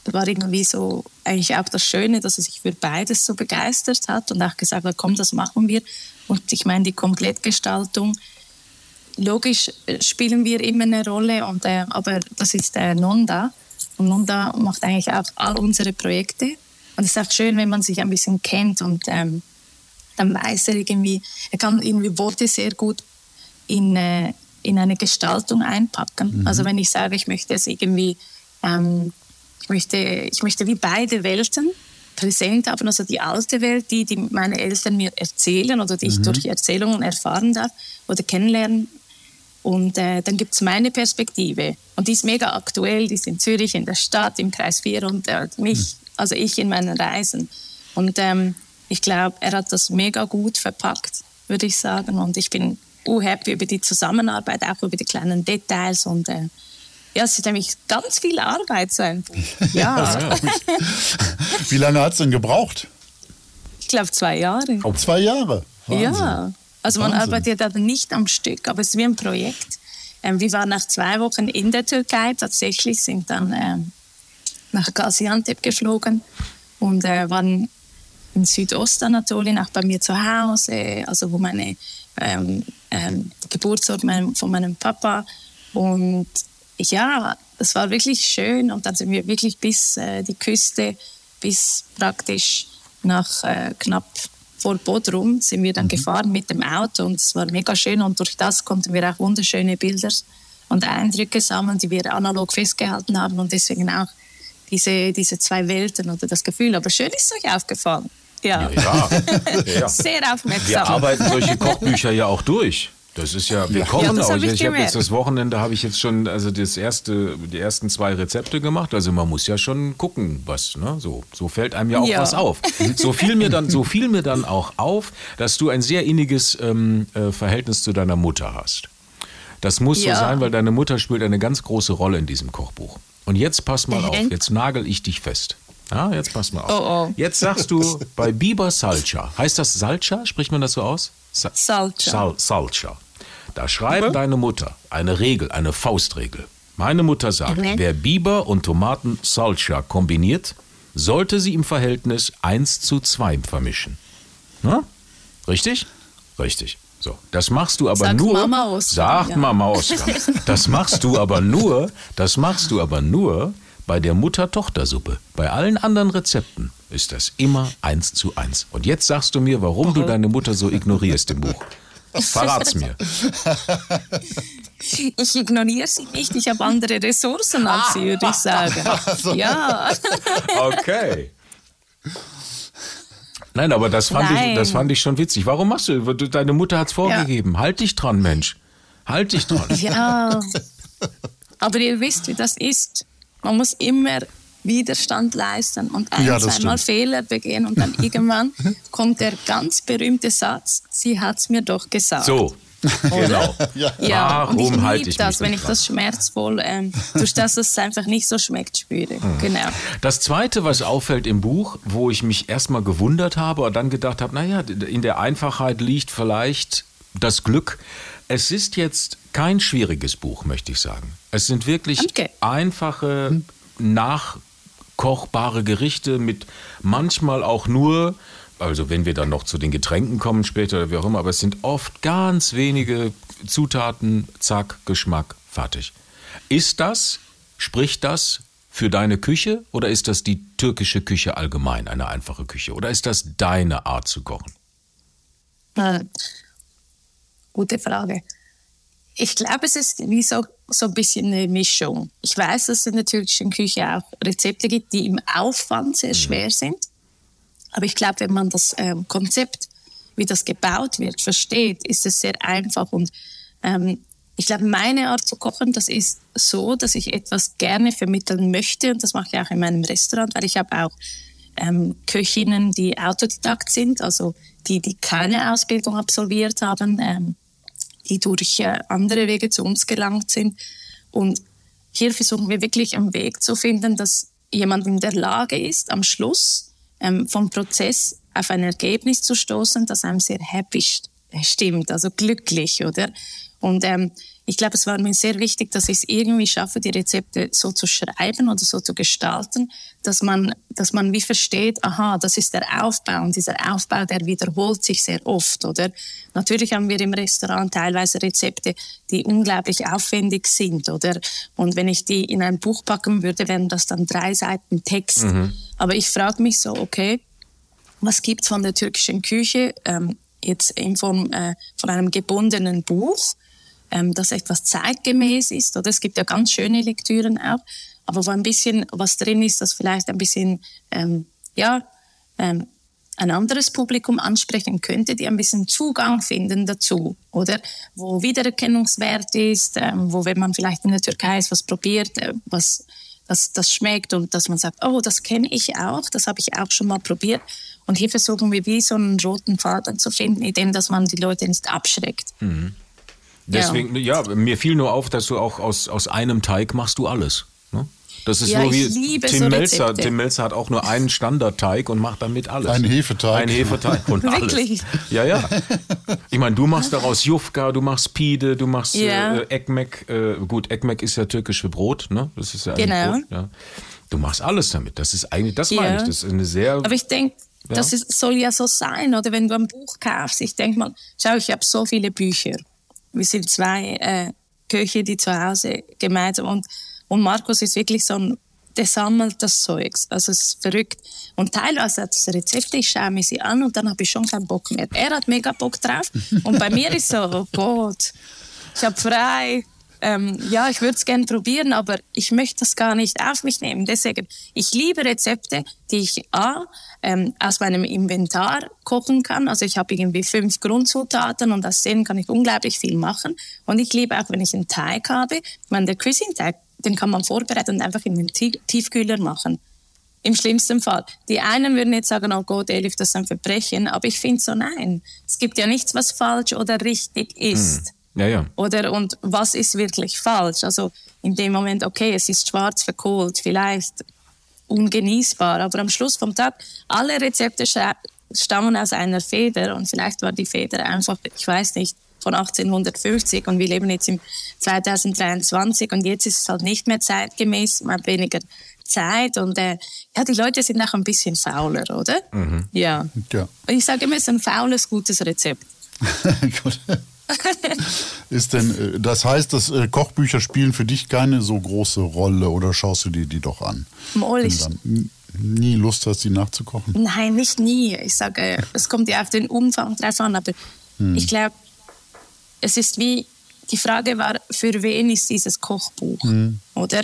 äh, war irgendwie so eigentlich auch das Schöne, dass er sich für beides so begeistert hat und auch gesagt hat, komm, das machen wir. Und ich meine, die Komplettgestaltung, logisch äh, spielen wir immer eine Rolle, und, äh, aber das ist der Nonda. Und Nunda macht eigentlich auch all unsere Projekte. Und es ist auch schön, wenn man sich ein bisschen kennt und ähm, dann weiß er irgendwie, er kann irgendwie Worte sehr gut in, äh, in eine Gestaltung einpacken. Mhm. Also wenn ich sage, ich möchte es irgendwie, ähm, ich, möchte, ich möchte wie beide Welten präsent haben, also die alte Welt, die, die meine Eltern mir erzählen oder die ich mhm. durch Erzählungen erfahren darf oder kennenlernen. Und äh, dann gibt es meine Perspektive. Und die ist mega aktuell, die ist in Zürich, in der Stadt, im Kreis 4 und äh, mich, mhm. also ich in meinen Reisen. Und ähm, ich glaube, er hat das mega gut verpackt, würde ich sagen. Und ich bin uh, happy über die Zusammenarbeit, auch über die kleinen Details. Und äh, ja, es ist nämlich ganz viel Arbeit, so ein Buch. Ja. Wie lange hat es denn gebraucht? Ich glaube, zwei Jahre. Oh, zwei Jahre? Wahnsinn. Ja. Also man Wahnsinn. arbeitet aber nicht am Stück, aber es ist wie ein Projekt. Ähm, wir waren nach zwei Wochen in der Türkei, tatsächlich sind dann ähm, nach Gaziantep geflogen und äh, waren in Südostanatolien, auch bei mir zu Hause, also wo meine ähm, ähm, Geburtsort mein, von meinem Papa. Und ja, das war wirklich schön. Und dann sind wir wirklich bis äh, die Küste, bis praktisch nach äh, knapp vor Bodrum sind wir dann mhm. gefahren mit dem Auto und es war mega schön und durch das konnten wir auch wunderschöne Bilder und Eindrücke sammeln, die wir analog festgehalten haben und deswegen auch diese, diese zwei Welten oder das Gefühl. Aber schön ist es euch aufgefallen. Ja. ja, ja. Sehr aufmerksam. Wir arbeiten solche Kochbücher ja auch durch. Das ist ja, wir kochen ja, auch. Ich, ich habe jetzt das Wochenende habe ich jetzt schon, also das erste, die ersten zwei Rezepte gemacht. Also man muss ja schon gucken, was, ne? So, so fällt einem ja auch ja. was auf. So fiel mir dann, so fiel mir dann auch auf, dass du ein sehr inniges ähm, äh, Verhältnis zu deiner Mutter hast. Das muss ja. so sein, weil deine Mutter spielt eine ganz große Rolle in diesem Kochbuch. Und jetzt pass mal auf, jetzt nagel ich dich fest. Ja, jetzt pass mal auf. Oh, oh. Jetzt sagst du bei Biber Salcha. Heißt das Salcha? Spricht man das so aus? Sa Salcha. Sal Salcha. Da schreibt mhm. deine Mutter eine Regel, eine Faustregel. Meine Mutter sagt, mhm. wer Biber und Tomaten Salcha kombiniert, sollte sie im Verhältnis 1 zu 2 vermischen. Na? Richtig? Richtig. So, das machst du aber sagt nur. Mama Oskar, sagt ja. Mama Oskar. Das machst du aber nur, das machst du aber nur, bei der Mutter-Tochter-Suppe, bei allen anderen Rezepten ist das immer eins zu eins. Und jetzt sagst du mir, warum du deine Mutter so ignorierst im Buch. Verrat's mir. Ich ignoriere sie nicht, ich habe andere Ressourcen als sie, würde ich sagen. Ja. Okay. Nein, aber das fand, Nein. Ich, das fand ich schon witzig. Warum machst du? Deine Mutter hat es vorgegeben. Ja. Halt dich dran, Mensch. Halt dich dran. Ja. Aber ihr wisst, wie das ist. Man muss immer Widerstand leisten und ein, ja, zweimal Fehler begehen und dann irgendwann kommt der ganz berühmte Satz, sie hat es mir doch gesagt. So, Genau. ja, ja und ich liebe das, wenn ich das schmerzvoll, ähm, durch das es einfach nicht so schmeckt, spüre. Mhm. Genau. Das Zweite, was auffällt im Buch, wo ich mich erstmal gewundert habe und dann gedacht habe, naja, in der Einfachheit liegt vielleicht das Glück. Es ist jetzt kein schwieriges Buch, möchte ich sagen. Es sind wirklich okay. einfache, nachkochbare Gerichte mit manchmal auch nur, also wenn wir dann noch zu den Getränken kommen später oder wie auch immer, aber es sind oft ganz wenige Zutaten, zack, Geschmack, fertig. Ist das, spricht das für deine Küche oder ist das die türkische Küche allgemein, eine einfache Küche? Oder ist das deine Art zu kochen? Äh, gute Frage. Ich glaube, es ist wie so, so ein bisschen eine Mischung. Ich weiß, dass es in der türkischen Küche auch Rezepte gibt, die im Aufwand sehr mhm. schwer sind. Aber ich glaube, wenn man das ähm, Konzept, wie das gebaut wird, versteht, ist es sehr einfach. Und ähm, ich glaube, meine Art zu kochen, das ist so, dass ich etwas gerne vermitteln möchte. Und das mache ich auch in meinem Restaurant, weil ich habe auch ähm, Köchinnen, die Autodidakt sind, also die, die keine Ausbildung absolviert haben. Ähm, die durch äh, andere Wege zu uns gelangt sind. Und hier versuchen wir wirklich einen Weg zu finden, dass jemand in der Lage ist, am Schluss ähm, vom Prozess auf ein Ergebnis zu stoßen, das einem sehr happy stimmt, also glücklich, oder? Und ähm, ich glaube, es war mir sehr wichtig, dass ich es irgendwie schaffe, die Rezepte so zu schreiben oder so zu gestalten, dass man, dass man wie versteht, aha, das ist der Aufbau und dieser Aufbau, der wiederholt sich sehr oft, oder? Natürlich haben wir im Restaurant teilweise Rezepte, die unglaublich aufwendig sind, oder? Und wenn ich die in ein Buch packen würde, wären das dann drei Seiten Text. Mhm. Aber ich frage mich so, okay, was gibt's von der türkischen Küche ähm, jetzt in Form äh, von einem gebundenen Buch? Ähm, das etwas zeitgemäß ist. Oder es gibt ja ganz schöne Lektüren auch, aber wo ein bisschen was drin ist, das vielleicht ein bisschen ähm, ja ähm, ein anderes Publikum ansprechen könnte, die ein bisschen Zugang finden dazu, oder? Wo Wiedererkennungswert ist, ähm, wo wenn man vielleicht in der Türkei ist, was probiert, äh, was das, das schmeckt und dass man sagt, oh, das kenne ich auch, das habe ich auch schon mal probiert. Und hier versuchen wir wie so einen roten Faden zu finden, indem dass man die Leute nicht abschreckt. Mhm. Deswegen, ja. ja, mir fiel nur auf, dass du auch aus, aus einem Teig machst du alles. Ne? Das ist ja, nur wie Tim so Melzer. Tim Melzer hat auch nur einen Standardteig und macht damit alles. Ein Hefeteig. Ein Hefeteig und Wirklich? alles. Ja, ja. Ich meine, du machst daraus Jufka, du machst Pide, du machst ja. äh, Ekmek. Äh, gut, Ekmek ist ja türkisch für Brot, ne? Das ist ja genau. Brot, ja. Du machst alles damit. Das ist eigentlich, das ja. meine ich. Das ist eine sehr. Aber ich denke, ja. das ist, soll ja so sein, oder wenn du ein Buch kaufst. Ich denke mal, schau, ich habe so viele Bücher. Wir sind zwei äh, Köche, die zu Hause gemeinsam und, und Markus ist wirklich so ein, der sammelt das Zeugs. Also es ist verrückt. Und teilweise hat es Rezepte, ich schaue mir sie an und dann habe ich schon keinen Bock mehr. Er hat mega Bock drauf und bei mir ist so, oh Gott, ich habe frei, ähm, ja, ich würde es gerne probieren, aber ich möchte das gar nicht auf mich nehmen. Deswegen, ich liebe Rezepte, die ich A, ähm, aus meinem Inventar kochen kann. Also ich habe irgendwie fünf Grundzutaten und aus denen kann ich unglaublich viel machen. Und ich liebe auch, wenn ich einen Teig habe. Meine, der Cuisine-Teig, den kann man vorbereiten und einfach in den Tiefkühler machen. Im schlimmsten Fall. Die einen würden jetzt sagen, oh Gott, Elif, das ist ein Verbrechen. Aber ich finde so, nein. Es gibt ja nichts, was falsch oder richtig ist. Hm. Ja, ja. Oder und was ist wirklich falsch? Also in dem Moment, okay, es ist schwarz verkohlt, vielleicht ungenießbar, aber am Schluss vom Tag, alle Rezepte stammen aus einer Feder und vielleicht war die Feder einfach, ich weiß nicht, von 1850 und wir leben jetzt im 2023 und jetzt ist es halt nicht mehr zeitgemäß, man hat weniger Zeit und äh, ja, die Leute sind auch ein bisschen fauler, oder? Mhm. Ja. ja. Ich sage immer, es ist ein faules, gutes Rezept. Gut. ist denn, äh, das heißt, dass äh, Kochbücher spielen für dich keine so große Rolle oder schaust du dir die doch an? Mal ich nie Lust hast, die nachzukochen? Nein, nicht nie. Ich sage, es kommt ja auf den Umfang drauf an, aber hm. ich glaube, es ist wie, die Frage war, für wen ist dieses Kochbuch, hm. oder?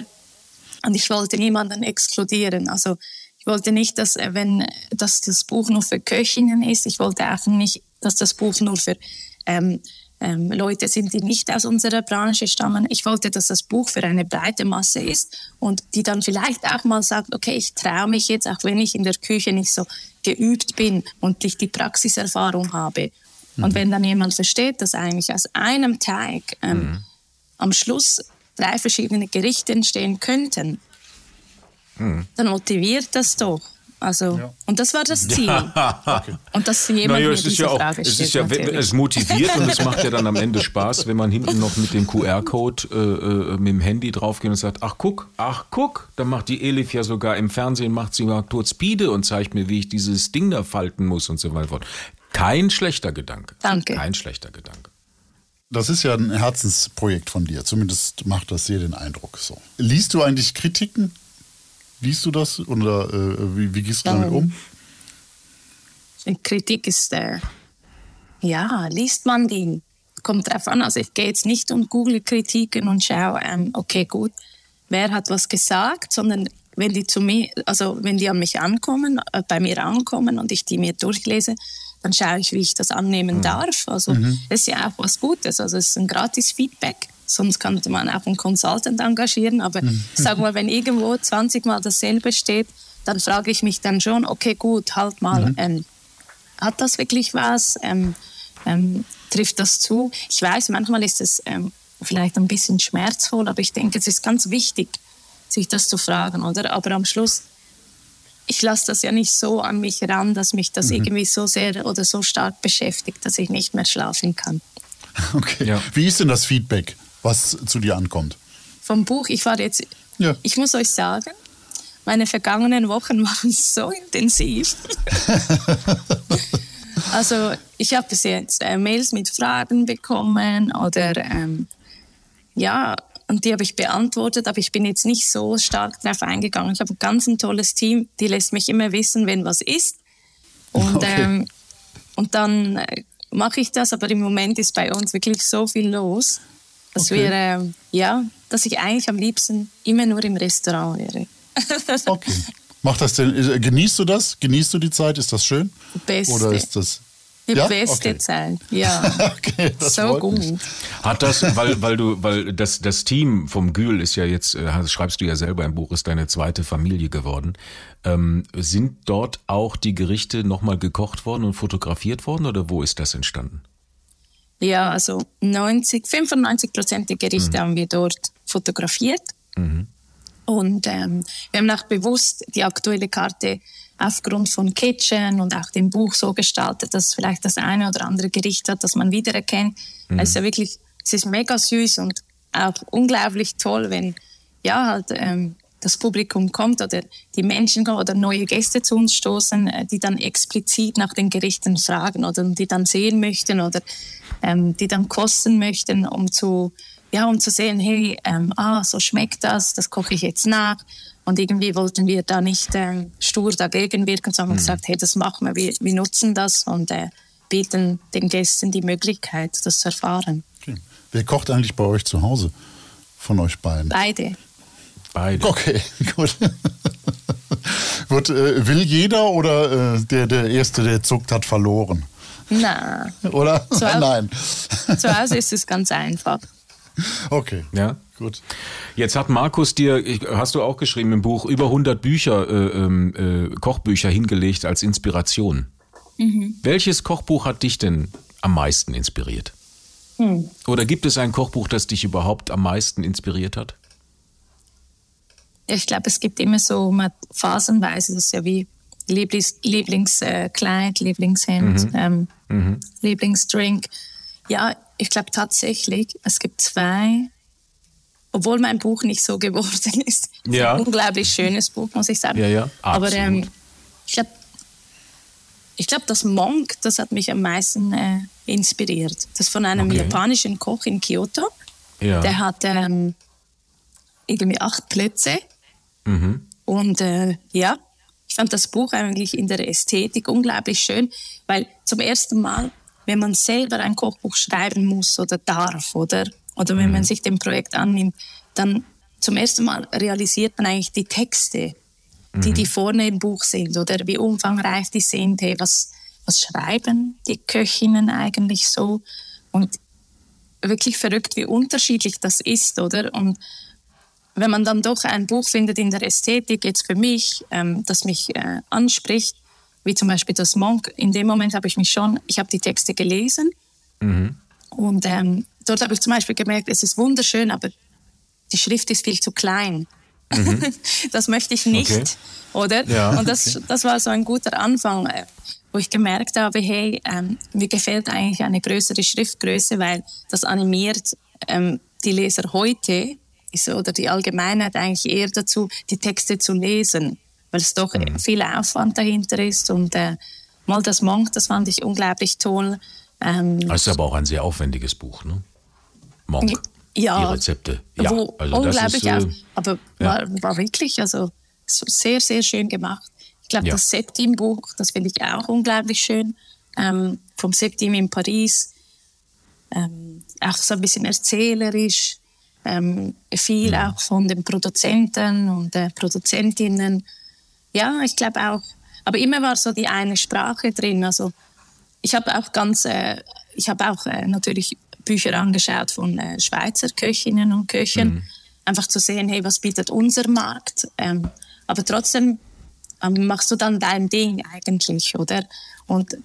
Und ich wollte niemanden exkludieren. Also ich wollte nicht, dass, äh, wenn, dass das Buch nur für Köchinnen ist. Ich wollte auch nicht, dass das Buch nur für ähm, ähm, Leute sind, die nicht aus unserer Branche stammen. Ich wollte, dass das Buch für eine breite Masse ist und die dann vielleicht auch mal sagt, okay, ich traue mich jetzt, auch wenn ich in der Küche nicht so geübt bin und ich die Praxiserfahrung habe. Mhm. Und wenn dann jemand versteht, dass eigentlich aus einem Teig ähm, mhm. am Schluss drei verschiedene Gerichte entstehen könnten, mhm. dann motiviert das doch. Also, ja. und das war das Ziel. okay. Und dass jemand naja, mir diese ja auch, Frage es ist ja, es motiviert und es macht ja dann am Ende Spaß, wenn man hinten noch mit dem QR-Code äh, äh, mit dem Handy draufgeht und sagt, ach guck, ach guck, dann macht die Elif ja sogar im Fernsehen, macht sie mal kurz Speede und zeigt mir, wie ich dieses Ding da falten muss und so weiter. Kein schlechter Gedanke. Danke. Kein schlechter Gedanke. Das ist ja ein Herzensprojekt von dir. Zumindest macht das sehr den Eindruck so. Liest du eigentlich Kritiken Liest du das oder äh, wie, wie, gehst du damit um? Kritik ist, äh, ja, liest man die? Kommt drauf an. Also ich gehe jetzt nicht und google Kritiken und schaue, ähm, okay, gut, wer hat was gesagt, sondern wenn die zu mir, also wenn die an mich ankommen, äh, bei mir ankommen und ich die mir durchlese, dann schaue ich, wie ich das annehmen mhm. darf. Also mhm. das ist ja auch was Gutes. Also es ist ein gratis Feedback. Sonst könnte man auch einen Consultant engagieren. Aber mhm. sag mal, wenn irgendwo 20 Mal dasselbe steht, dann frage ich mich dann schon, okay, gut, halt mal, mhm. ähm, hat das wirklich was? Ähm, ähm, trifft das zu? Ich weiß, manchmal ist es ähm, vielleicht ein bisschen schmerzvoll, aber ich denke, es ist ganz wichtig, sich das zu fragen, oder? Aber am Schluss ich lasse das ja nicht so an mich ran, dass mich das mhm. irgendwie so sehr oder so stark beschäftigt, dass ich nicht mehr schlafen kann. Okay. Ja. Wie ist denn das Feedback, was zu dir ankommt? Vom Buch, ich war jetzt, ja. ich muss euch sagen, meine vergangenen Wochen waren so intensiv. also ich habe bis jetzt äh, Mails mit Fragen bekommen oder ähm, ja, und die habe ich beantwortet, aber ich bin jetzt nicht so stark darauf eingegangen. Ich habe ein ganz ein tolles Team, die lässt mich immer wissen, wenn was ist. Und, okay. ähm, und dann äh, mache ich das, aber im Moment ist bei uns wirklich so viel los, dass okay. wir, äh, ja, dass ich eigentlich am liebsten immer nur im Restaurant wäre. okay. Macht das denn, genießt du das? Genießt du die Zeit? Ist das schön? Beste. Oder ist das die ja? beste okay. Zeit, ja. okay, so gut. Mich. Hat das, weil, weil du, weil das, das Team vom Gül ist ja jetzt, äh, schreibst du ja selber im Buch, ist deine zweite Familie geworden. Ähm, sind dort auch die Gerichte nochmal gekocht worden und fotografiert worden oder wo ist das entstanden? Ja, also 90, 95 Prozent der Gerichte mhm. haben wir dort fotografiert. Mhm. Und ähm, wir haben auch bewusst die aktuelle Karte aufgrund von Kitchen und auch dem Buch so gestaltet, dass vielleicht das eine oder andere Gericht hat, das man wiedererkennt. Mhm. Es ist ja wirklich, es ist mega süß und auch unglaublich toll, wenn ja halt ähm, das Publikum kommt oder die Menschen kommen oder neue Gäste zu uns stoßen, äh, die dann explizit nach den Gerichten fragen oder die dann sehen möchten oder ähm, die dann kosten möchten, um zu ja, um zu sehen, hey, ähm, ah, so schmeckt das, das koche ich jetzt nach. Und irgendwie wollten wir da nicht äh, stur dagegen wirken, sondern mhm. gesagt, hey, das machen wir, wir, wir nutzen das und äh, bieten den Gästen die Möglichkeit, das zu erfahren. Okay. Wer kocht eigentlich bei euch zu Hause von euch beiden? Beide. Beide. Okay, gut. Wird, äh, will jeder oder äh, der, der Erste, der zuckt, hat verloren? Nein. Oder? Zu Nein. Zu Hause ist es ganz einfach. Okay. Ja. Gut. Jetzt hat Markus dir, hast du auch geschrieben im Buch, über 100 Bücher, äh, ähm, äh, Kochbücher hingelegt als Inspiration. Mhm. Welches Kochbuch hat dich denn am meisten inspiriert? Hm. Oder gibt es ein Kochbuch, das dich überhaupt am meisten inspiriert hat? Ich glaube, es gibt immer so phasenweise, das ist ja wie Lieblings, Lieblingskleid, Lieblingshemd, mhm. Ähm, mhm. Lieblingsdrink. Ja, ich glaube tatsächlich, es gibt zwei, obwohl mein Buch nicht so geworden ist. Ja. Ein unglaublich schönes Buch, muss ich sagen. Ja, ja, Aber ähm, ich glaube, ich glaube, das Monk, das hat mich am meisten äh, inspiriert. Das von einem okay. japanischen Koch in Kyoto. Ja. Der hat ähm, irgendwie acht Plätze. Mhm. Und äh, ja, ich fand das Buch eigentlich in der Ästhetik unglaublich schön, weil zum ersten Mal wenn man selber ein Kochbuch schreiben muss oder darf, oder? Oder wenn mhm. man sich dem Projekt annimmt, dann zum ersten Mal realisiert man eigentlich die Texte, die, mhm. die vorne im Buch sind, oder wie umfangreich die sind, hey, was, was schreiben die Köchinnen eigentlich so? Und wirklich verrückt, wie unterschiedlich das ist, oder? Und wenn man dann doch ein Buch findet in der Ästhetik, jetzt für mich, ähm, das mich äh, anspricht, wie zum Beispiel das Monk. In dem Moment habe ich mich schon, ich habe die Texte gelesen mhm. und ähm, dort habe ich zum Beispiel gemerkt, es ist wunderschön, aber die Schrift ist viel zu klein. Mhm. das möchte ich nicht, okay. oder? Ja, und das, okay. das war so ein guter Anfang, äh, wo ich gemerkt habe, hey, ähm, mir gefällt eigentlich eine größere Schriftgröße, weil das animiert ähm, die Leser heute ist, oder die Allgemeinheit eigentlich eher dazu, die Texte zu lesen weil es doch mhm. viel Aufwand dahinter ist. Und äh, mal das Monk, das fand ich unglaublich toll. Ähm, das ist aber auch ein sehr aufwendiges Buch, ne? Monk. Ja, die Rezepte. Ja, wo, also unglaublich, ist, äh, aber ja. war, war wirklich also sehr, sehr schön gemacht. Ich glaube, ja. das Septim-Buch, das finde ich auch unglaublich schön. Ähm, vom Septim in Paris. Ähm, auch so ein bisschen erzählerisch. Ähm, viel mhm. auch von den Produzenten und äh, Produzentinnen. Ja, ich glaube auch. Aber immer war so die eine Sprache drin. Also ich habe auch ganz, äh, ich habe auch äh, natürlich Bücher angeschaut von äh, Schweizer Köchinnen und Köchen, mhm. einfach zu sehen, hey, was bietet unser Markt? Ähm, aber trotzdem ähm, machst du dann dein Ding eigentlich, oder? Und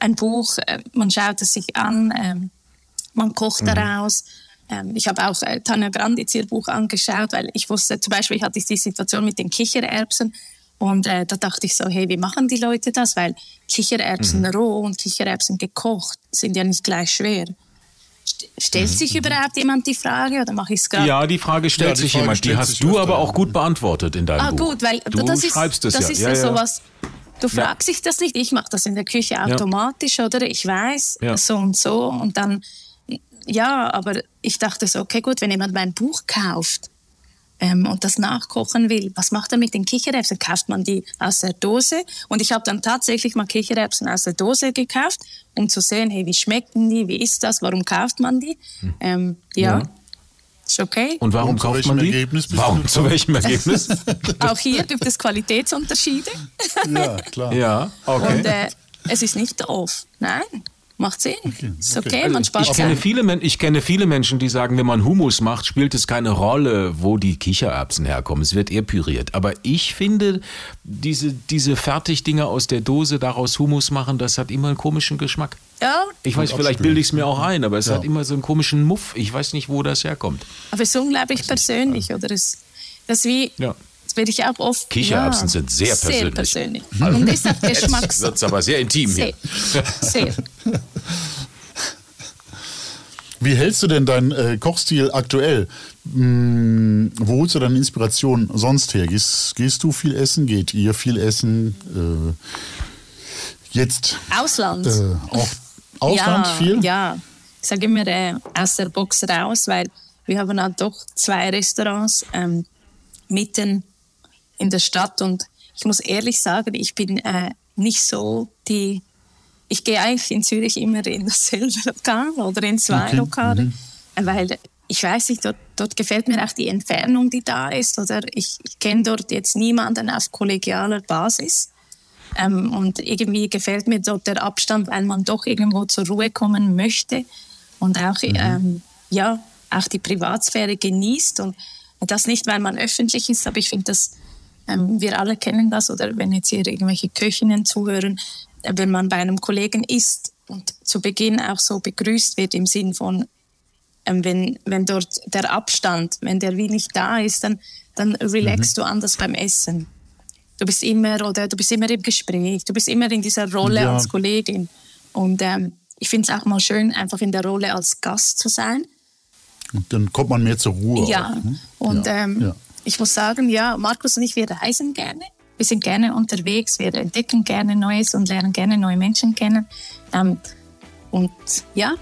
ein Buch, äh, man schaut es sich an, ähm, man kocht mhm. daraus. Ähm, ich habe auch äh, Tanja Granditz ihr Buch angeschaut, weil ich wusste, zum Beispiel hatte ich die Situation mit den Kichererbsen Und äh, da dachte ich so, hey, wie machen die Leute das? Weil Kichererbsen mhm. roh und Kichererbsen gekocht sind ja nicht gleich schwer. Stellt mhm. sich überhaupt jemand die Frage oder mache ich es gerade? Ja, die Frage stellt ja, die sich Frage jemand. Die hast du aber auch gut beantwortet in deinem ah, Buch. Ah, gut, weil du das schreibst ist, es das ja. ist ja, ja sowas. Du fragst dich das nicht. Ich mache das in der Küche automatisch, oder? Ich weiß so und so und dann ja, aber ich dachte so, okay, gut, wenn jemand mein Buch kauft, ähm, und das nachkochen will, was macht er mit den Kichererbsen? Kauft man die aus der Dose? Und ich habe dann tatsächlich mal Kichererbsen aus der Dose gekauft, um zu sehen, hey, wie schmecken die, wie ist das, warum kauft man die? Hm. Ähm, ja. ja. Ist okay. Und warum und kauft man die? Ergebnis warum? Zu welchem Ergebnis? Auch hier gibt es Qualitätsunterschiede. ja, klar. Ja, okay. Und äh, es ist nicht doof. Nein. Macht Sinn. Okay, ist okay, okay. man also spart ich kenne, viele, ich kenne viele Menschen, die sagen, wenn man Hummus macht, spielt es keine Rolle, wo die Kichererbsen herkommen. Es wird eher püriert. Aber ich finde, diese, diese Fertigdinger aus der Dose daraus Hummus machen, das hat immer einen komischen Geschmack. Ja. Ich weiß, vielleicht bilde ich es mir auch ein, aber es ja. hat immer so einen komischen Muff. Ich weiß nicht, wo das herkommt. Aber es ist unglaublich persönlich, oder? Es, das wie... Ja werde ich auch oft. Kichererbsen ja, sind sehr persönlich. Sehr persönlich. Und deshalb Geschmacks. Jetzt wird es aber sehr intim sehr, hier. Sehr. Wie hältst du denn deinen äh, Kochstil aktuell? Hm, wo holst du deine Inspiration sonst her? Gehst, gehst, du viel essen? Geht ihr viel essen? Äh, jetzt. Ausland. Äh, auch Ausland ja, viel? Ja, ich sage immer äh, aus der Box raus, weil wir haben halt doch zwei Restaurants ähm, mitten in der Stadt. Und ich muss ehrlich sagen, ich bin äh, nicht so die. Ich gehe eigentlich in Zürich immer in dasselbe Lokal oder in zwei okay. Lokale, mhm. weil ich weiß nicht, dort, dort, gefällt mir auch die Entfernung, die da ist. Oder ich, ich kenne dort jetzt niemanden auf kollegialer Basis. Ähm, und irgendwie gefällt mir dort der Abstand, weil man doch irgendwo zur Ruhe kommen möchte und auch, mhm. ähm, ja, auch die Privatsphäre genießt. Und das nicht, weil man öffentlich ist, aber ich finde, dass ähm, wir alle kennen das oder wenn jetzt hier irgendwelche Köchinnen zuhören, äh, wenn man bei einem Kollegen isst und zu Beginn auch so begrüßt wird im Sinn von, ähm, wenn, wenn dort der Abstand, wenn der wie nicht da ist, dann, dann relaxst mhm. du anders beim Essen. Du bist immer oder du bist immer im Gespräch, du bist immer in dieser Rolle ja. als Kollegin. Und ähm, ich finde es auch mal schön, einfach in der Rolle als Gast zu sein. Und dann kommt man mehr zur Ruhe. Ja, auch, ne? und ja. Ähm, ja ich muss sagen, ja, Markus und ich, wir reisen gerne. Wir sind gerne unterwegs, wir entdecken gerne Neues und lernen gerne neue Menschen kennen. Ähm, und ja,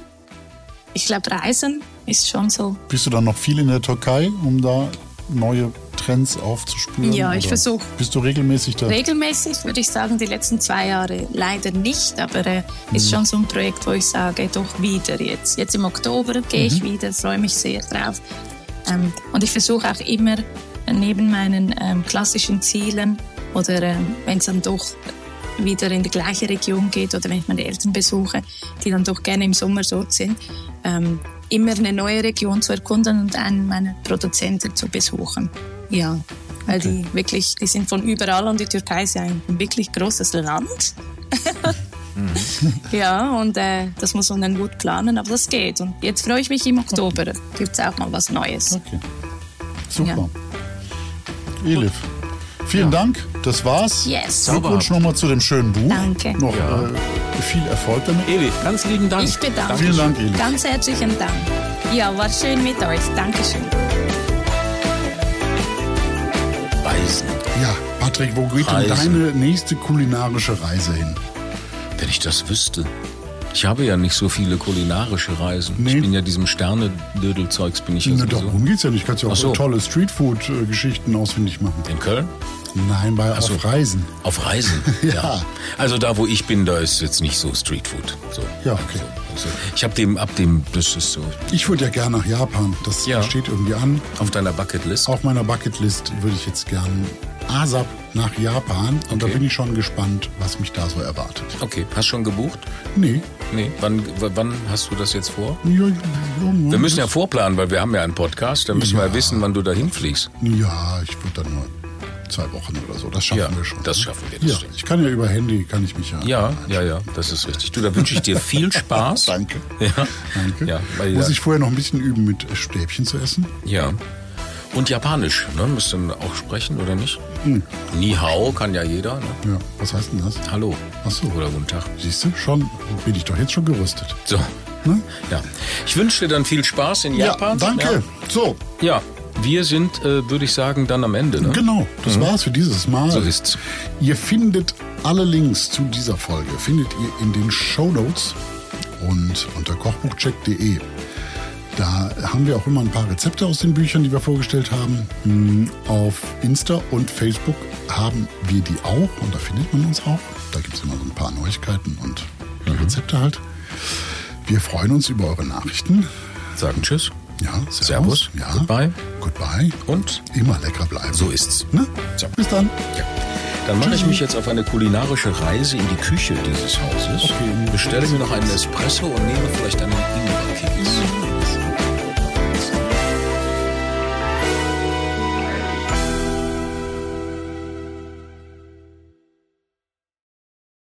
ich glaube, Reisen ist schon so. Bist du dann noch viel in der Türkei, um da neue Trends aufzuspüren? Ja, ich versuche. Bist du regelmäßig da? Regelmäßig würde ich sagen, die letzten zwei Jahre leider nicht, aber äh, ist mhm. schon so ein Projekt, wo ich sage, doch wieder jetzt. Jetzt im Oktober gehe ich mhm. wieder, freue mich sehr drauf. Ähm, und ich versuche auch immer neben meinen ähm, klassischen Zielen oder ähm, wenn es dann doch wieder in die gleiche Region geht oder wenn ich meine Eltern besuche, die dann doch gerne im Sommer dort sind, ähm, immer eine neue Region zu erkunden und einen meiner Produzenten zu besuchen. Ja, weil okay. die wirklich, die sind von überall und die Türkei ist ja ein wirklich großes Land. mhm. Ja, und äh, das muss man dann gut planen, aber das geht. Und jetzt freue ich mich im Oktober, okay. gibt es auch mal was Neues. Okay. Super. Ja. Elif. Vielen ja. Dank, das war's. Yes. Glückwunsch nochmal zu dem schönen Buch. Danke. Noch ja. äh, viel Erfolg damit. Elif, ganz lieben Dank. Ich bedanke mich. Vielen Dank, Elif. Ganz herzlichen Dank. Ja, war schön mit euch. Dankeschön. Reisen. Ja, Patrick, wo geht denn deine nächste kulinarische Reise hin? Wenn ich das wüsste. Ich habe ja nicht so viele kulinarische Reisen. Nee. Ich bin ja diesem Sterne-Dödel-Zeugs bin ich ja Na, darum geht's ja nicht. Kannst ja auch so. tolle Streetfood-Geschichten ausfindig machen. In Köln? Nein, bei so. auf Reisen. Auf Reisen? ja. ja. Also da, wo ich bin, da ist jetzt nicht so Streetfood. So. Ja, okay. Also, ich habe dem, ab dem, das ist so. Ich würde ja gerne nach Japan. Das ja. steht irgendwie an. Auf deiner Bucketlist? Auf meiner Bucketlist würde ich jetzt gern ASAP nach Japan. Und okay. da bin ich schon gespannt, was mich da so erwartet. Okay, hast du schon gebucht? Nee. Nee, wann, wann hast du das jetzt vor? Ja, ja, wir müssen ja vorplanen, weil wir haben ja einen Podcast. Da müssen wir ja wissen, wann du dahin fliegst. Ja, ich würde dann nur zwei Wochen oder so. Das schaffen ja, wir schon. Das ne? schaffen wir. Das ja, stimmt. ich kann ja über Handy, kann ich mich ja. Ja, ja, ja, das ist richtig. Du, da wünsche ich dir viel Spaß. Danke. Ja. Danke. Ja, Muss ich vorher noch ein bisschen üben, mit Stäbchen zu essen? Ja. Und Japanisch, ne? Müsst ihr auch sprechen, oder nicht? Hm. Ni hao kann ja jeder. Ne? Ja, was heißt denn das? Hallo. Ach so. Oder guten Tag. Siehst du, schon bin ich doch jetzt schon gerüstet. So. Ne? Ja. Ich wünsche dir dann viel Spaß in Japan. Ja, danke. Ja. So. Ja. Wir sind, äh, würde ich sagen, dann am Ende. Ne? Genau, das mhm. war's für dieses Mal. So ist's. Ihr findet alle Links zu dieser Folge findet ihr in den Show Notes und unter kochbuchcheck.de. Da haben wir auch immer ein paar Rezepte aus den Büchern, die wir vorgestellt haben. Hm, auf Insta und Facebook haben wir die auch und da findet man uns auch. Da gibt es immer so ein paar Neuigkeiten und mhm. Rezepte halt. Wir freuen uns über eure Nachrichten. Sagen Tschüss. Ja, servus. servus. Ja. Goodbye. Goodbye. Und immer lecker bleiben. So ist's. Ne? So. Bis dann. Ja. Dann mache ich mich jetzt auf eine kulinarische Reise in die Küche dieses Hauses. Okay. Bestelle mir noch einen Espresso und nehme vielleicht einen Ingwer-Keks.